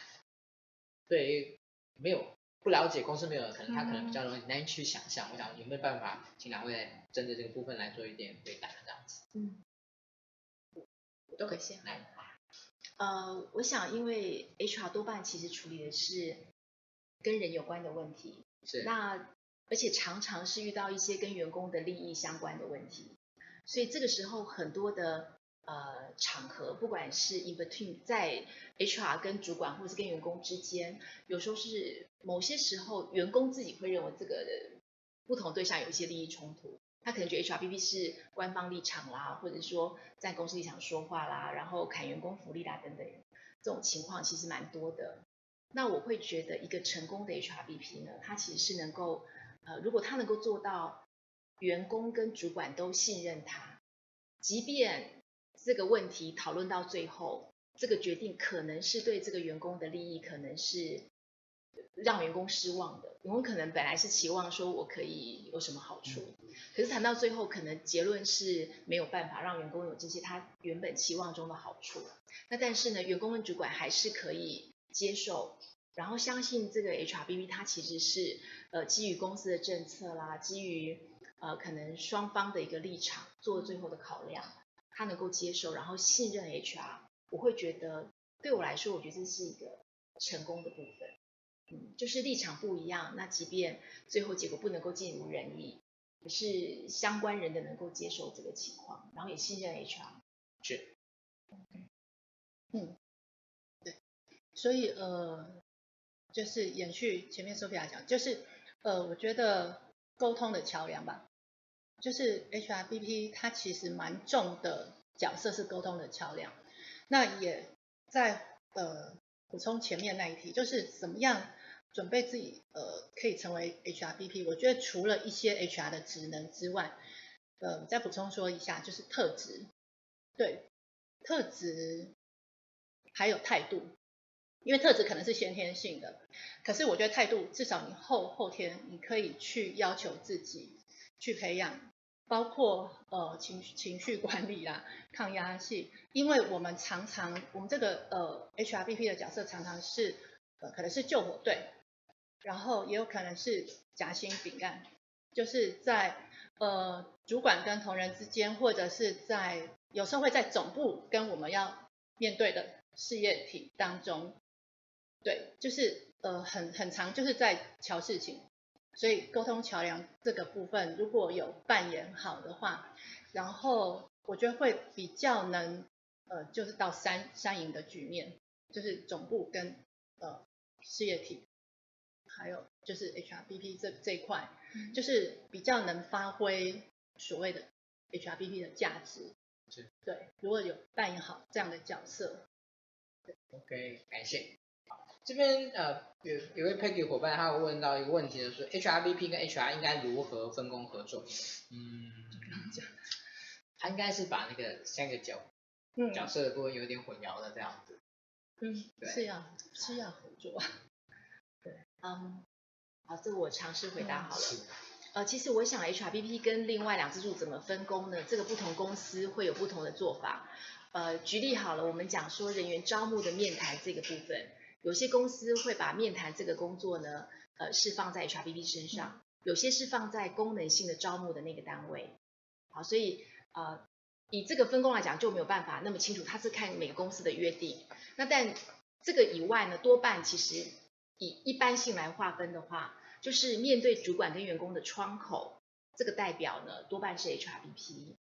对于没有不了解公司没有，可能他可能比较容易难以去想象。我想有没有办法，请两位针对这个部分来做一点回答，这样子。嗯，我都可以先来。呃，我想，因为 HR 多半其实处理的是跟人有关的问题，是。那而且常常是遇到一些跟员工的利益相关的问题，所以这个时候很多的呃场合，不管是 in between 在 HR 跟主管，或是跟员工之间，有时候是某些时候员工自己会认为这个不同对象有一些利益冲突，他可能觉得 HRBP 是官方立场啦，或者说在公司立场说话啦，然后砍员工福利啦等等，这种情况其实蛮多的。那我会觉得一个成功的 HRBP 呢，他其实是能够，呃，如果他能够做到员工跟主管都信任他，即便这个问题讨论到最后，这个决定可能是对这个员工的利益，可能是让员工失望的。员工可能本来是期望说我可以有什么好处，可是谈到最后，可能结论是没有办法让员工有这些他原本期望中的好处。那但是呢，员工跟主管还是可以接受，然后相信这个 HRBP 它其实是呃基于公司的政策啦，基于呃可能双方的一个立场做最后的考量，他能够接受，然后信任 HR，我会觉得对我来说，我觉得这是一个成功的部分。嗯，就是立场不一样，那即便最后结果不能够尽如人意，也是相关人的能够接受这个情况，然后也信任 HR。是。嗯，对，所以呃，就是延续前面 Sophia 讲，就是呃，我觉得沟通的桥梁吧，就是 HRBP 它其实蛮重的角色是沟通的桥梁，那也在呃。补充前面那一题，就是怎么样准备自己呃可以成为 HRBP。我觉得除了一些 HR 的职能之外，呃，再补充说一下，就是特质，对，特质还有态度，因为特质可能是先天性的，可是我觉得态度至少你后后天你可以去要求自己去培养。包括呃情情绪管理啦，抗压性，因为我们常常我们这个呃 HRBP 的角色常常是呃可能是救火队，然后也有可能是夹心饼干，就是在呃主管跟同仁之间，或者是在有时候会在总部跟我们要面对的事业体当中，对，就是呃很很长就是在瞧事情。所以沟通桥梁这个部分，如果有扮演好的话，然后我觉得会比较能，呃，就是到三三赢的局面，就是总部跟呃事业体，还有就是 HRBP 这这一块，就是比较能发挥所谓的 HRBP 的价值。对，如果有扮演好这样的角色。对。OK，感谢。这边呃有有位 Peggy 伙伴，他有问到一个问题，就是 HRBP 跟 HR 应该如何分工合作？嗯，他应该是把那个三个角、嗯、角色的部分有点混淆的这样子。嗯，对是要是要合作。对，嗯，好，这个我尝试回答好了。嗯、呃，其实我想 HRBP 跟另外两支柱怎么分工呢？这个不同公司会有不同的做法。呃，举例好了，我们讲说人员招募的面谈这个部分。有些公司会把面谈这个工作呢，呃，是放在 HRBP 身上，有些是放在功能性的招募的那个单位。好，所以呃，以这个分工来讲就没有办法那么清楚，它是看每个公司的约定。那但这个以外呢，多半其实以一般性来划分的话，就是面对主管跟员工的窗口，这个代表呢，多半是 HRBP。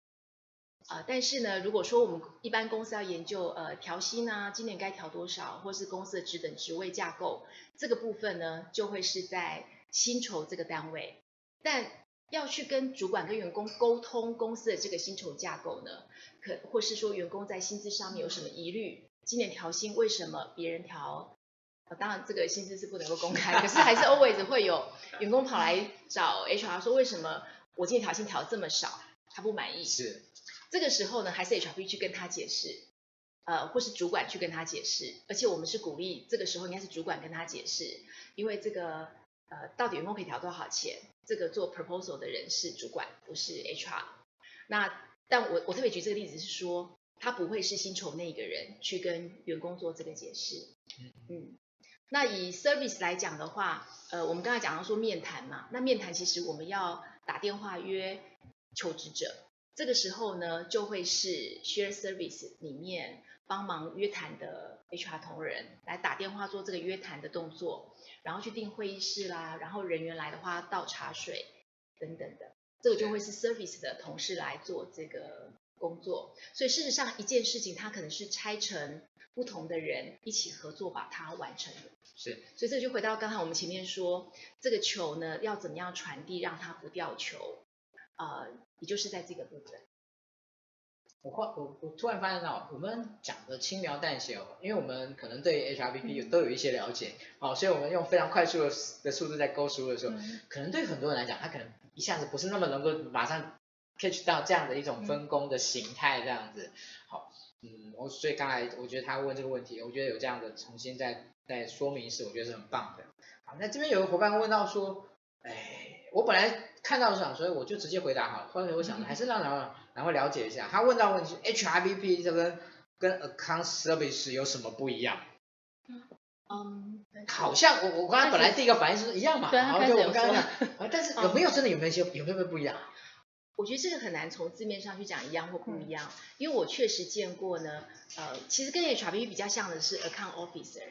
啊、但是呢，如果说我们一般公司要研究呃调薪啊，今年该调多少，或是公司的职等职位架构，这个部分呢，就会是在薪酬这个单位。但要去跟主管跟员工沟通公司的这个薪酬架构呢，可或是说员工在薪资上面有什么疑虑，今年调薪为什么别人调？呃，当然这个薪资是不能够公开，可是还是 always 会有员工跑来找 HR 说，为什么我今年调薪调这么少，他不满意。是。这个时候呢，还是 HRBP 去跟他解释，呃，或是主管去跟他解释，而且我们是鼓励这个时候应该是主管跟他解释，因为这个呃，到底员工可以调多少钱，这个做 proposal 的人是主管，不是 HR。那但我我特别举这个例子是说，他不会是薪酬那个人去跟员工做这个解释。嗯，那以 service 来讲的话，呃，我们刚才讲到说面谈嘛，那面谈其实我们要打电话约求职者。这个时候呢，就会是 share service 里面帮忙约谈的 HR 同仁来打电话做这个约谈的动作，然后去订会议室啦，然后人员来的话倒茶水等等的，这个就会是 service 的同事来做这个工作。所以事实上，一件事情它可能是拆成不同的人一起合作把它完成的。是。所以这就回到刚才我们前面说，这个球呢要怎么样传递让它不掉球，呃，也就是在这个部分。我我我突然发现到，我们讲的轻描淡写哦，因为我们可能对 HRBP 都有一些了解，好、嗯，所以我们用非常快速的的速度在勾书的时候，嗯、可能对很多人来讲，他可能一下子不是那么能够马上 catch 到这样的一种分工的形态这样子。好，嗯，我所以刚才我觉得他问这个问题，我觉得有这样的重新再再说明是，我觉得是很棒的。好，那这边有个伙伴问到说，哎，我本来看到的时候，所以我就直接回答好了，后来我想还是让两位。然后了解一下，他问到问题，HRBP 这个跟 Account Service 有什么不一样？嗯，好像我我刚才本来第一个反应是一样嘛，然后就我刚刚讲，但是有没有真的有没有些有没有不一样？我觉得这个很难从字面上去讲一样或不一样，因为我确实见过呢，呃，其实跟 HRBP 比较像的是 Account Officer，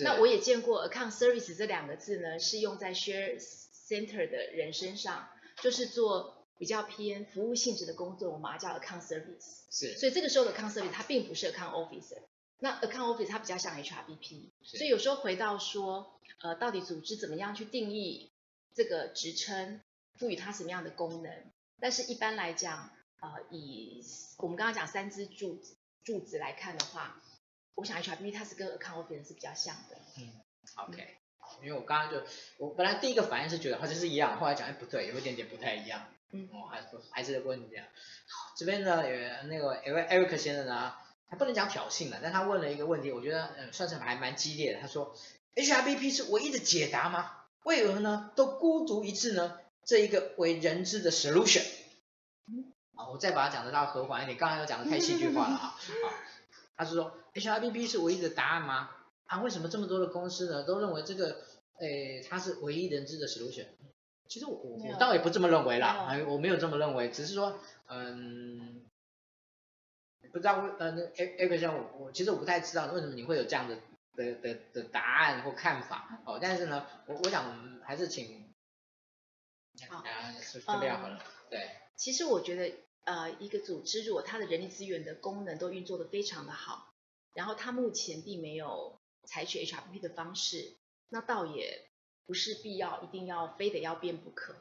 那我也见过 Account Service 这两个字呢是用在 Share Center 的人身上，就是做。比较偏服务性质的工作，我们叫 account service。是。所以这个时候的 account service 它并不是 account officer，那 account officer 它比较像 HRBP。所以有时候回到说，呃，到底组织怎么样去定义这个职称，赋予它什么样的功能？但是一般来讲，呃，以我们刚刚讲三支柱子柱子来看的话，我想 HRBP 它是跟 account officer 是比较像的。嗯，OK。因为我刚刚就我本来第一个反应是觉得好像是一样，后来讲哎不对，有一点点不太一样。嗯，我还是还是问你这样。好，这边呢有那个 Eric 先生呢，他不能讲挑衅了，但他问了一个问题，我觉得嗯算是还蛮激烈的。他说 HRBP 是唯一的解答吗？为何呢都孤独一致呢？这一个为人知的 solution。嗯，好，我再把它讲得到和缓一点，刚才又讲的太戏剧化了啊。好，他是说 HRBP 是唯一的答案吗？啊，为什么这么多的公司呢都认为这个诶它是唯一人知的 solution？其实我我我倒也不这么认为啦，哎，我没有这么认为，只是说，嗯，不知道为呃那 A A 克先生，我我其实我不太知道为什么你会有这样的的的的答案或看法哦，但是呢，我我想还是请，好，啊，准备好了，对。其实我觉得呃一个组织如果它的人力资源的功能都运作的非常的好，然后它目前并没有采取 HRBP 的方式，那倒也。不是必要，一定要非得要变不可。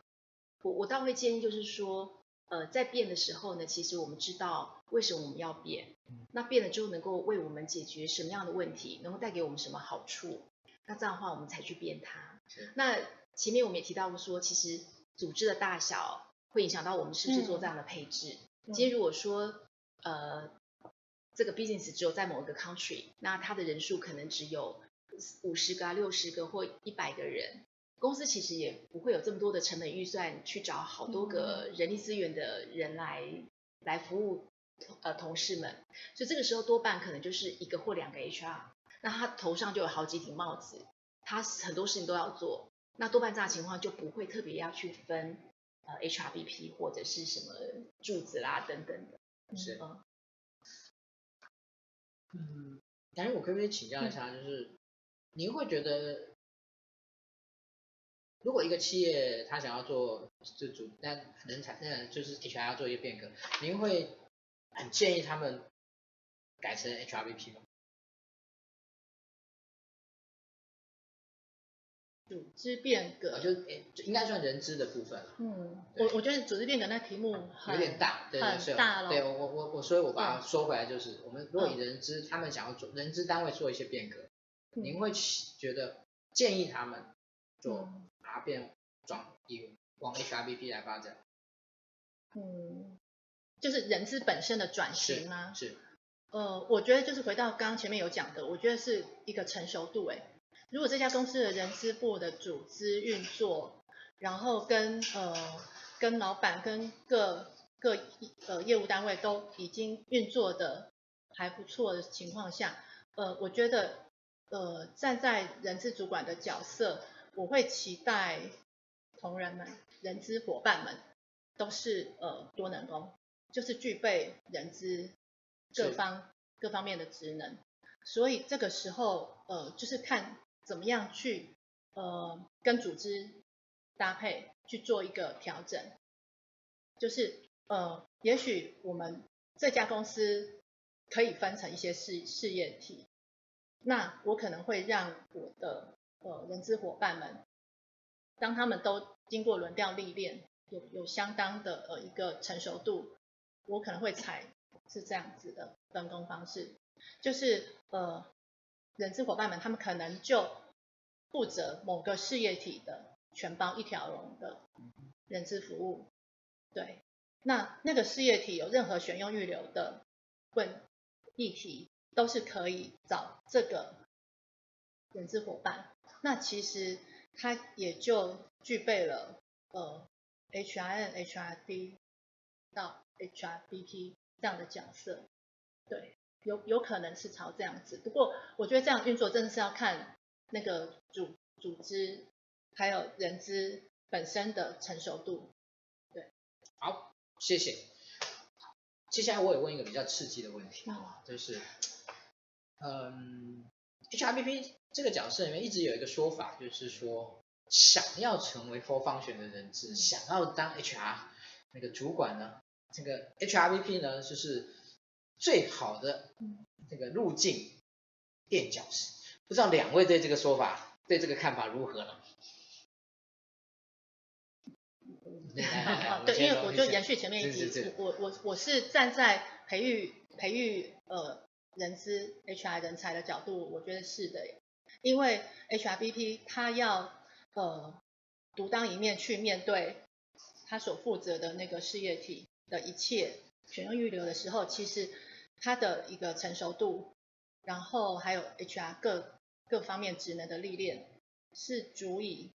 我我倒会建议，就是说，呃，在变的时候呢，其实我们知道为什么我们要变，那变了之后能够为我们解决什么样的问题，能够带给我们什么好处，那这样的话我们才去变它。那前面我们也提到过说，其实组织的大小会影响到我们是不是做这样的配置。嗯、今天如果说，呃，这个 business 只有在某一个 country，那它的人数可能只有。五十个啊，六十个或一百个人，公司其实也不会有这么多的成本预算去找好多个人力资源的人来、嗯、来服务呃同事们，所以这个时候多半可能就是一个或两个 HR，那他头上就有好几顶帽子，他很多事情都要做，那多半这样情况就不会特别要去分呃 HRBP 或者是什么柱子啦等等的，是吗？嗯，但是我可不可以请教一下，就是。嗯您会觉得，如果一个企业他想要做这主，那人才那就是 HR 要做一个变革，您会很建议他们改成 HRBP 吗？组织变革就就应该算人资的部分了。嗯，我我觉得组织变革那题目有点大，对对对，大了。对我我我所以我把它说回来，就是我们如果以人资，他们想要做人资单位做一些变革。您会觉得建议他们做哪变转以往 HRBP 来发展？嗯，就是人资本身的转型吗？是。是呃，我觉得就是回到刚刚前面有讲的，我觉得是一个成熟度。哎，如果这家公司的人资部的组织运作，然后跟呃跟老板跟各各呃业务单位都已经运作的还不错的情况下，呃，我觉得。呃，站在人资主管的角色，我会期待同仁们、人资伙伴们都是呃多能工，就是具备人资各方各方面的职能。所以这个时候，呃，就是看怎么样去呃跟组织搭配去做一个调整。就是呃，也许我们这家公司可以分成一些事事业体，那我可能会让我的呃人资伙伴们，当他们都经过轮调历练，有有相当的呃一个成熟度，我可能会采是这样子的分工方式，就是呃人资伙伴们他们可能就负责某个事业体的全包一条龙的人资服务，对，那那个事业体有任何选用预留的问议题，都是可以找这个人资伙伴，那其实他也就具备了呃。HRN、HRD 到 HRBP 这样的角色，对，有有可能是朝这样子。不过，我觉得这样运作真的是要看那个组组织还有人资本身的成熟度。对，好，谢谢。接下来我也问一个比较刺激的问题，啊、就是，嗯，HRBP 这个角色里面一直有一个说法，就是说。想要成为 full function 的人资，想要当 HR 那个主管呢，这个 HRBP 呢就是最好的这个路径垫脚石。不知道两位对这个说法，对这个看法如何呢？对，因为我就延续前面一集，我我我是站在培育培育呃人资 HR 人才的角度，我觉得是的，因为 HRBP 他要。呃，独当一面去面对他所负责的那个事业体的一切选用预留的时候，其实他的一个成熟度，然后还有 HR 各各方面职能的历练，是足以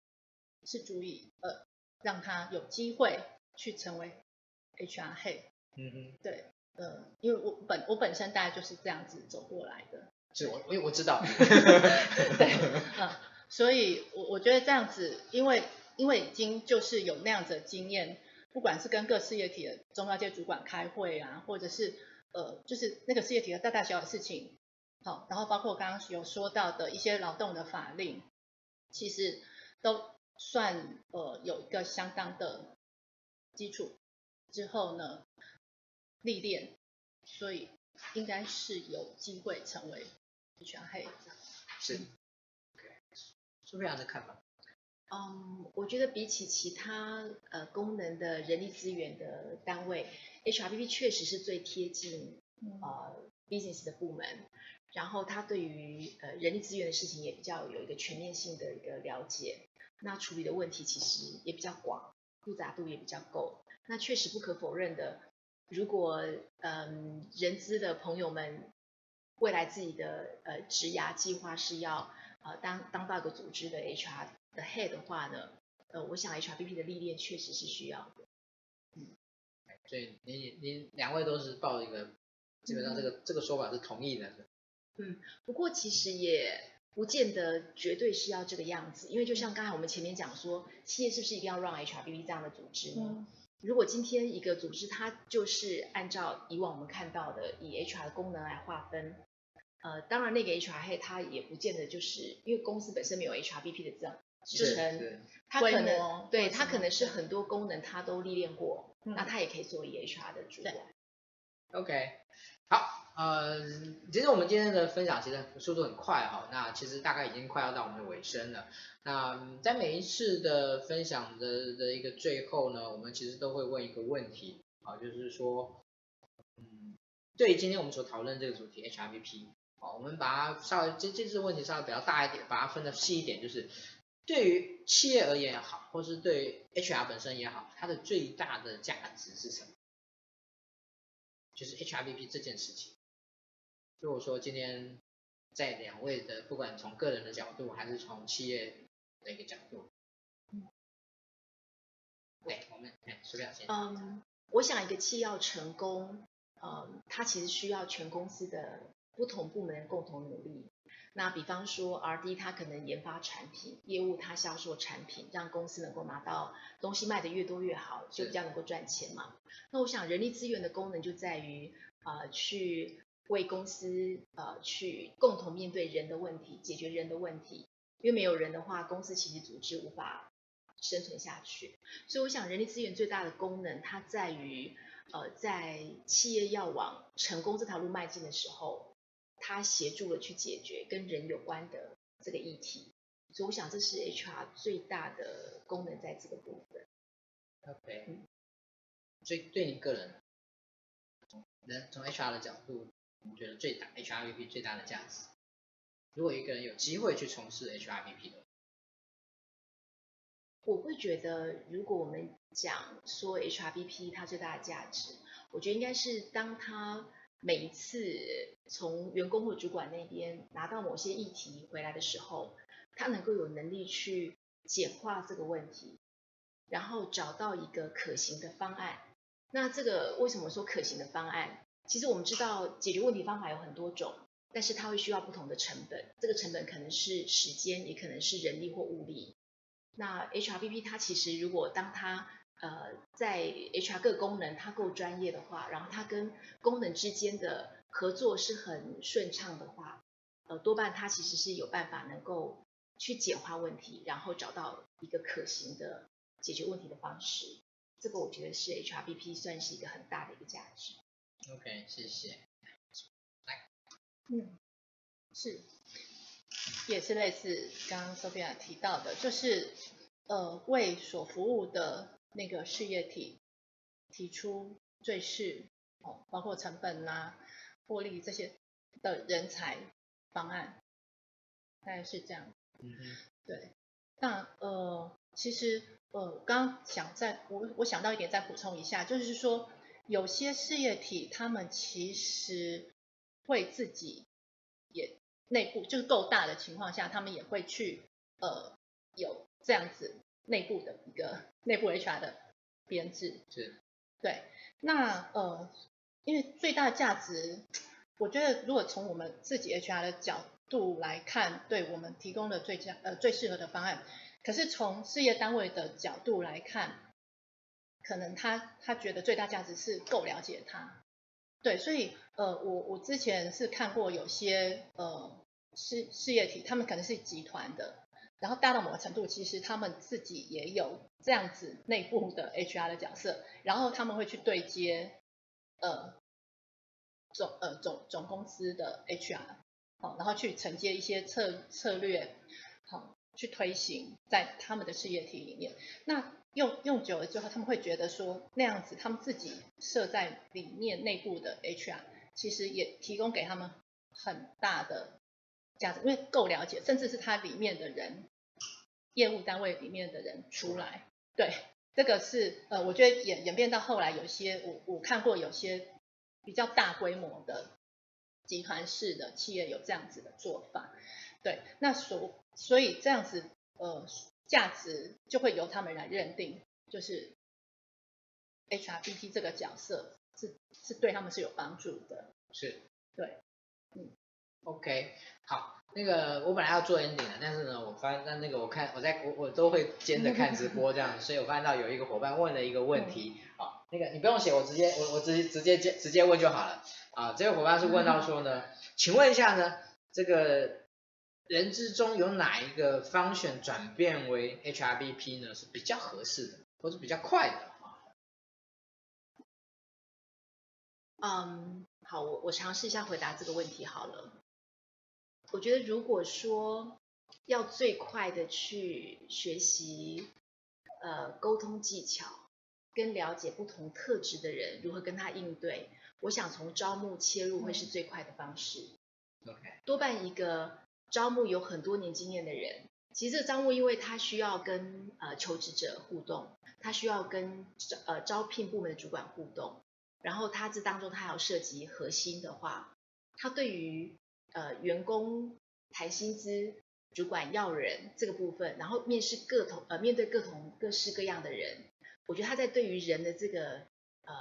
是足以呃让他有机会去成为 HR Head。嗯哼，对，呃，因为我本我本身大概就是这样子走过来的。是我我我知道。对，嗯。所以，我我觉得这样子，因为因为已经就是有那样子的经验，不管是跟各事业体的中高阶主管开会啊，或者是呃，就是那个事业体的大大小小的事情，好，然后包括刚刚有说到的一些劳动的法令，其实都算呃有一个相当的基础之后呢，历练，所以应该是有机会成为 HR Head。是。是不是这样的看法？嗯，我觉得比起其他呃功能的人力资源的单位，HRBP 确实是最贴近呃 business 的部门，然后他对于呃人力资源的事情也比较有一个全面性的一个了解，那处理的问题其实也比较广，复杂度也比较够。那确实不可否认的，如果嗯、呃、人资的朋友们未来自己的呃职涯计划是要呃，当当到一个组织的 HR 的 head 的话呢，呃，我想 HRBP 的历练确实是需要的。嗯，所以您您两位都是抱一个，基本上这个、嗯、这个说法是同意的。嗯，不过其实也不见得绝对是要这个样子，因为就像刚才我们前面讲说，企业是不是一定要让 HRBP 这样的组织呢？嗯、如果今天一个组织它就是按照以往我们看到的以 HR 的功能来划分。呃，当然那个 HR Head 他也不见得就是因为公司本身没有 HRBP 的这样职称，他可能对他可能是很多功能他都历练过，嗯、那他也可以做一个 HR 的主管。OK，好，呃，其实我们今天的分享其实速度很快哈，那其实大概已经快要到我们的尾声了。那在每一次的分享的的一个最后呢，我们其实都会问一个问题，啊，就是说，嗯，对于今天我们所讨论这个主题 HRBP。好，我们把它稍微这这次问题稍微比较大一点，把它分的细一点，就是对于企业而言也好，或是对 HR 本身也好，它的最大的价值是什么？就是 HRBP 这件事情。如果说今天在两位的，不管从个人的角度，还是从企业的一个角度，嗯，对，我们哎，苏表先。嗯，我想一个企业要成功，嗯，它其实需要全公司的。不同部门共同努力。那比方说，R&D 它可能研发产品，业务它销售产品，让公司能够拿到东西卖得越多越好，就比较能够赚钱嘛。那我想人力资源的功能就在于，呃，去为公司呃去共同面对人的问题，解决人的问题。因为没有人的话，公司其实组织无法生存下去。所以我想，人力资源最大的功能，它在于，呃，在企业要往成功这条路迈进的时候，它协助了去解决跟人有关的这个议题。所以我想，这是 HR 最大的功能，在这个部分。OK，嗯，所以对你个人，从从 HR 的角度，你觉得最大 HRBP 最大的价值？如果一个人有机会去从事 HRBP 的，我会觉得，如果我们讲说 HRBP 它最大的价值，我觉得应该是当他每一次从员工或主管那边拿到某些议题回来的时候，他能够有能力去简化这个问题，然后找到一个可行的方案。那这个为什么说可行的方案？其实我们知道解决问题方法有很多种。但是它会需要不同的成本，这个成本可能是时间，也可能是人力或物力。那 HRBP 它其实如果当它呃在 HR 各功能它够专业的话，然后它跟功能之间的合作是很顺畅的话，呃多半它其实是有办法能够去简化问题，然后找到一个可行的解决问题的方式。这个我觉得是 HRBP 算是一个很大的一个价值。OK，谢谢。来嗯，是，也是类似刚刚 Sophia 提到的，就是呃为所服务的那个事业体提出最适哦，包括成本啦、啊、获利这些的人才方案，大概是这样。嗯，对。那呃其实呃刚刚想再我我想到一点再补充一下，就是说有些事业体他们其实。会自己也内部就是够大的情况下，他们也会去呃有这样子内部的一个内部 HR 的编制。是，对。那呃，因为最大的价值，我觉得如果从我们自己 HR 的角度来看，对我们提供的最佳呃最适合的方案。可是从事业单位的角度来看，可能他他觉得最大价值是够了解他。对，所以呃，我我之前是看过有些呃事事业体，他们可能是集团的，然后大到某个程度，其实他们自己也有这样子内部的 HR 的角色，然后他们会去对接呃总呃总总公司的 HR，好，然后去承接一些策策略，好，去推行在他们的事业体里面，那。用用久了之后，他们会觉得说那样子，他们自己设在里面内部的 HR，其实也提供给他们很大的价值，因为够了解，甚至是他里面的人，业务单位里面的人出来，对，这个是呃，我觉得演演变到后来，有些我我看过有些比较大规模的集团式的企业有这样子的做法，对，那所所以这样子呃。价值就会由他们来认定，就是 HRBP 这个角色是是对他们是有帮助的。是，对，嗯，OK，好，那个我本来要做 ending 的，但是呢，我发现那那个我看我在我我都会兼着看直播这样，所以我发现到有一个伙伴问了一个问题，好、嗯，那个你不用写，我直接我我直接直接接直接问就好了。啊，这个伙伴是问到说呢，嗯、请问一下呢，这个。人之中有哪一个 function 转变为 HRBP 呢？是比较合适的，或是比较快的？嗯，好，我我尝试一下回答这个问题好了。我觉得如果说要最快的去学习呃沟通技巧，跟了解不同特质的人如何跟他应对，我想从招募切入会是最快的方式。OK，多半一个。招募有很多年经验的人，其实这个招募，因为他需要跟呃求职者互动，他需要跟呃招聘部门的主管互动，然后他这当中他还要涉及核心的话，他对于呃员工谈薪资、主管要人这个部分，然后面试各同呃面对各同各式各样的人，我觉得他在对于人的这个呃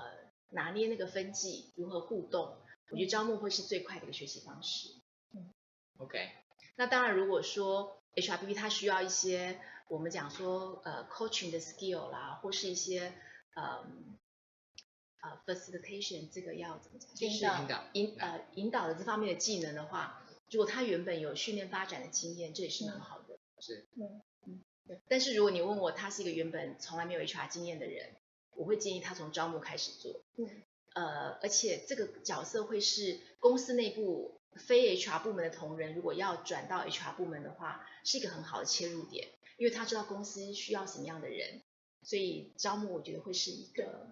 拿捏那个分际如何互动，我觉得招募会是最快的一个学习方式。嗯，OK。那当然，如果说 HRBP 它需要一些我们讲说呃 coaching 的 skill 啦，或是一些呃呃 facilitation 这个要怎么讲？就是引导引呃引导的这方面的技能的话，如果他原本有训练发展的经验，这也是蛮好的。是。嗯嗯但是如果你问我，他是一个原本从来没有 HR 经验的人，我会建议他从招募开始做。嗯，呃，而且这个角色会是公司内部非 HR 部门的同仁，如果要转到 HR 部门的话，是一个很好的切入点，因为他知道公司需要什么样的人，所以招募我觉得会是一个。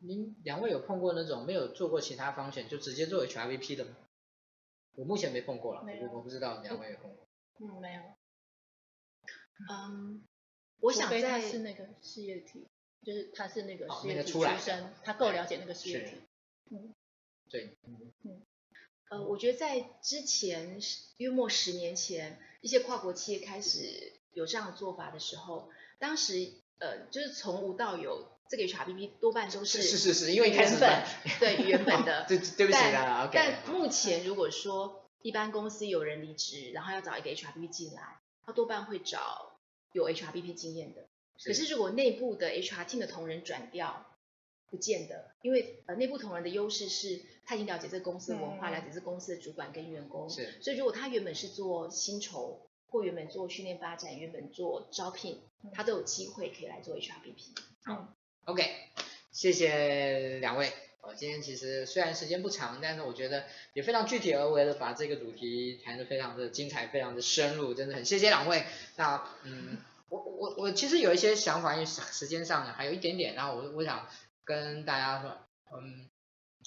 您两位有碰过那种没有做过其他方选就直接做 HRVP 的吗？我目前没碰过了，我我不知道两位有碰过。嗯，没有。嗯，我想在他是那个事业体，就是他是那个事业体出身，他够了解那个事业体。嗯，对，嗯嗯。呃，我觉得在之前约莫十年前，一些跨国企业开始有这样的做法的时候，当时呃，就是从无到有。这个 HRBP 多半都是是是是，因为原本对原本的，对对不起啦，OK，但目前如果说一般公司有人离职，然后要找一个 HRBP 进来，他多半会找有 HRBP 经验的。可是如果内部的 HR team 的同仁转调，不见得，因为呃内部同仁的优势是他已经了解这个公司的文化，了解这个公司的主管跟员工，是。所以如果他原本是做薪酬，或原本做训练发展，原本做招聘，他都有机会可以来做 HRBP。嗯。OK，谢谢两位。我今天其实虽然时间不长，但是我觉得也非常具体而为的把这个主题谈得非常的精彩，非常的深入，真的很谢谢两位。那嗯，我我我其实有一些想法，因为时间上还有一点点，然后我我想跟大家说，嗯，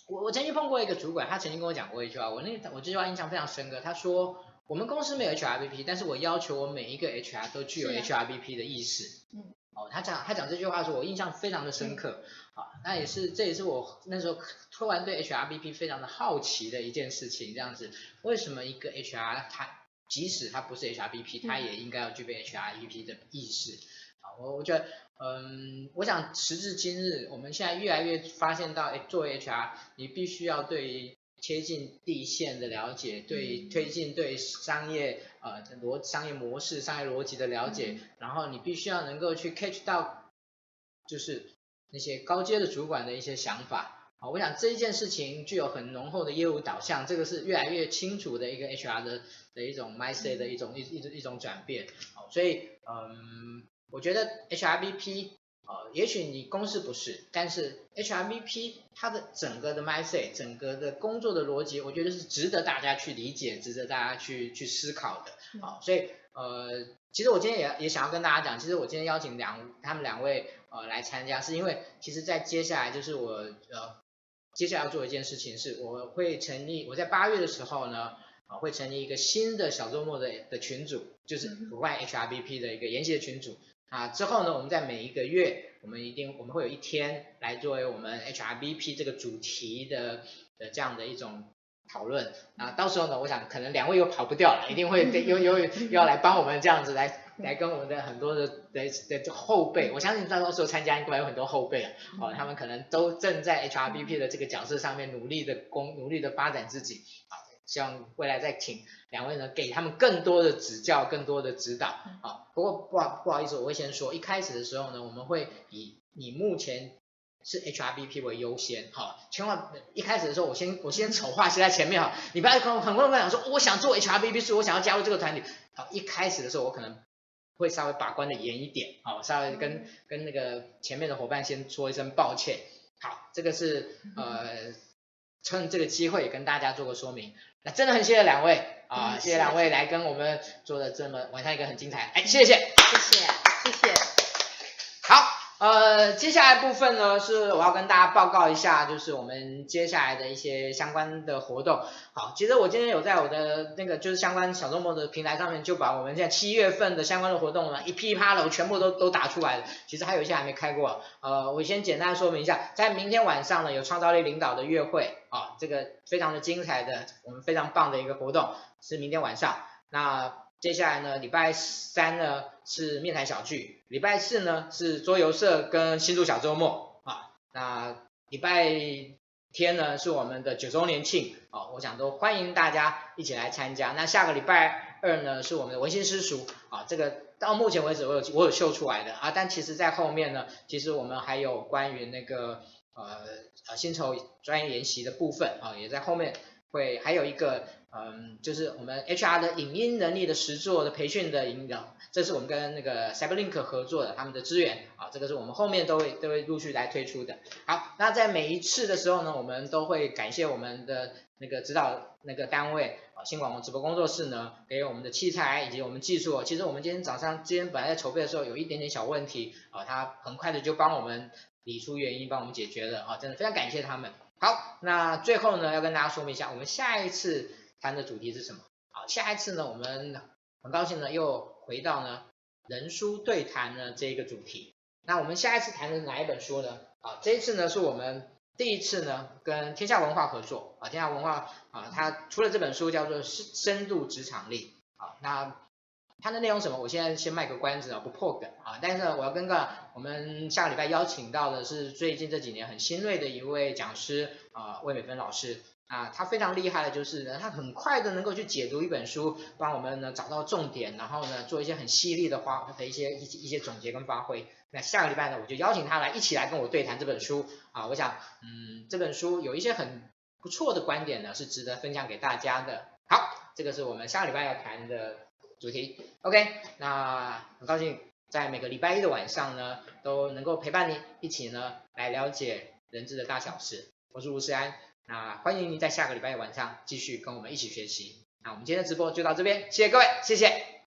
我我曾经碰过一个主管，他曾经跟我讲过一句话，我那我这句话印象非常深刻。他说，我们公司没有 HRBP，但是我要求我每一个 HR 都具有 HRBP 的意识。嗯。哦，他讲他讲这句话的时候，我印象非常的深刻，好、嗯，那也是这也是我那时候突然对 HRBP 非常的好奇的一件事情，这样子，为什么一个 HR 他即使他不是 HRBP，他也应该要具备 HRBP 的意识？啊、嗯，我我觉得，嗯，我想时至今日，我们现在越来越发现到，哎，作为 HR，你必须要对于贴近地线的了解，对推进对商业呃逻商业模式、商业逻辑的了解，嗯、然后你必须要能够去 catch 到，就是那些高阶的主管的一些想法。好，我想这一件事情具有很浓厚的业务导向，这个是越来越清楚的一个 HR 的的一种 mindset 的一种一一种一种转变。好，所以嗯，我觉得 HRBP。呃，也许你公司不是，但是 HRBP 它的整个的 mindset，整个的工作的逻辑，我觉得是值得大家去理解，值得大家去去思考的。好，所以呃，其实我今天也也想要跟大家讲，其实我今天邀请两他们两位呃来参加，是因为其实在接下来就是我呃接下来要做一件事情，是我会成立我在八月的时候呢，啊，会成立一个新的小周末的的群组，就是国外 HRBP 的一个研习的群组。啊，之后呢，我们在每一个月，我们一定我们会有一天来作为我们 HRBP 这个主题的的这样的一种讨论。啊，到时候呢，我想可能两位又跑不掉了，一定会又又又要来帮我们这样子来来跟我们的很多的的的后辈，我相信到时候参加应该有很多后辈啊，哦，他们可能都正在 HRBP 的这个角色上面努力的工努力的发展自己。啊，希望未来再请。两位呢，给他们更多的指教，更多的指导。好，不过不好不好意思，我会先说，一开始的时候呢，我们会以你目前是 HRBP 为优先。好，千万一开始的时候，我先我先丑话先在前面哈，你不要很很多人讲说，我想做 HRBP，所以我想要加入这个团体。好，一开始的时候，我可能会稍微把关的严一点，好，稍微跟跟那个前面的伙伴先说一声抱歉。好，这个是呃，趁这个机会跟大家做个说明。那真的很谢谢两位。啊，谢谢两位来跟我们做的这么晚上一个很精彩，哎，谢谢，谢谢，谢谢。呃，接下来部分呢是我要跟大家报告一下，就是我们接下来的一些相关的活动。好，其实我今天有在我的那个就是相关小周末的平台上面，就把我们现在七月份的相关的活动呢一噼啪的我全部都都打出来了。其实还有一些还没开过，呃，我先简单说明一下，在明天晚上呢有创造力领导的月会，啊，这个非常的精彩的，我们非常棒的一个活动。是明天晚上，那接下来呢？礼拜三呢是面谈小聚，礼拜四呢是桌游社跟新竹小周末啊。那礼拜天呢是我们的九周年庆啊，我想都欢迎大家一起来参加。那下个礼拜二呢是我们的文心私塾啊，这个到目前为止我有我有秀出来的啊，但其实在后面呢，其实我们还有关于那个呃呃薪酬专业研习的部分啊，也在后面。会还有一个，嗯，就是我们 HR 的影音能力的实作的培训的引导，这是我们跟那个 Cyberlink 合作的他们的资源啊，这个是我们后面都会都会陆续来推出的。好，那在每一次的时候呢，我们都会感谢我们的那个指导那个单位啊，新广播直播工作室呢，给我们的器材以及我们技术。其实我们今天早上今天本来在筹备的时候有一点点小问题啊，他很快的就帮我们理出原因，帮我们解决了啊，真的非常感谢他们。好，那最后呢，要跟大家说明一下，我们下一次谈的主题是什么？好，下一次呢，我们很高兴呢，又回到呢人书对谈呢这一个主题。那我们下一次谈的哪一本书呢？啊，这一次呢是我们第一次呢跟天下文化合作啊，天下文化啊，它出了这本书叫做《深深度职场力》啊，那。它的内容什么？我现在先卖个关子啊，不破梗啊。但是我要跟个我们下个礼拜邀请到的是最近这几年很新锐的一位讲师啊，魏美芬老师啊，他非常厉害的就是呢，他很快的能够去解读一本书，帮我们呢找到重点，然后呢做一些很犀利的发的一些一一些总结跟发挥。那下个礼拜呢，我就邀请他来一起来跟我对谈这本书啊。我想，嗯，这本书有一些很不错的观点呢，是值得分享给大家的。好，这个是我们下个礼拜要谈的。主题，OK，那很高兴在每个礼拜一的晚上呢，都能够陪伴你一起呢来了解人资的大小事。我是吴世安，那欢迎您在下个礼拜晚上继续跟我们一起学习。那我们今天的直播就到这边，谢谢各位，谢谢。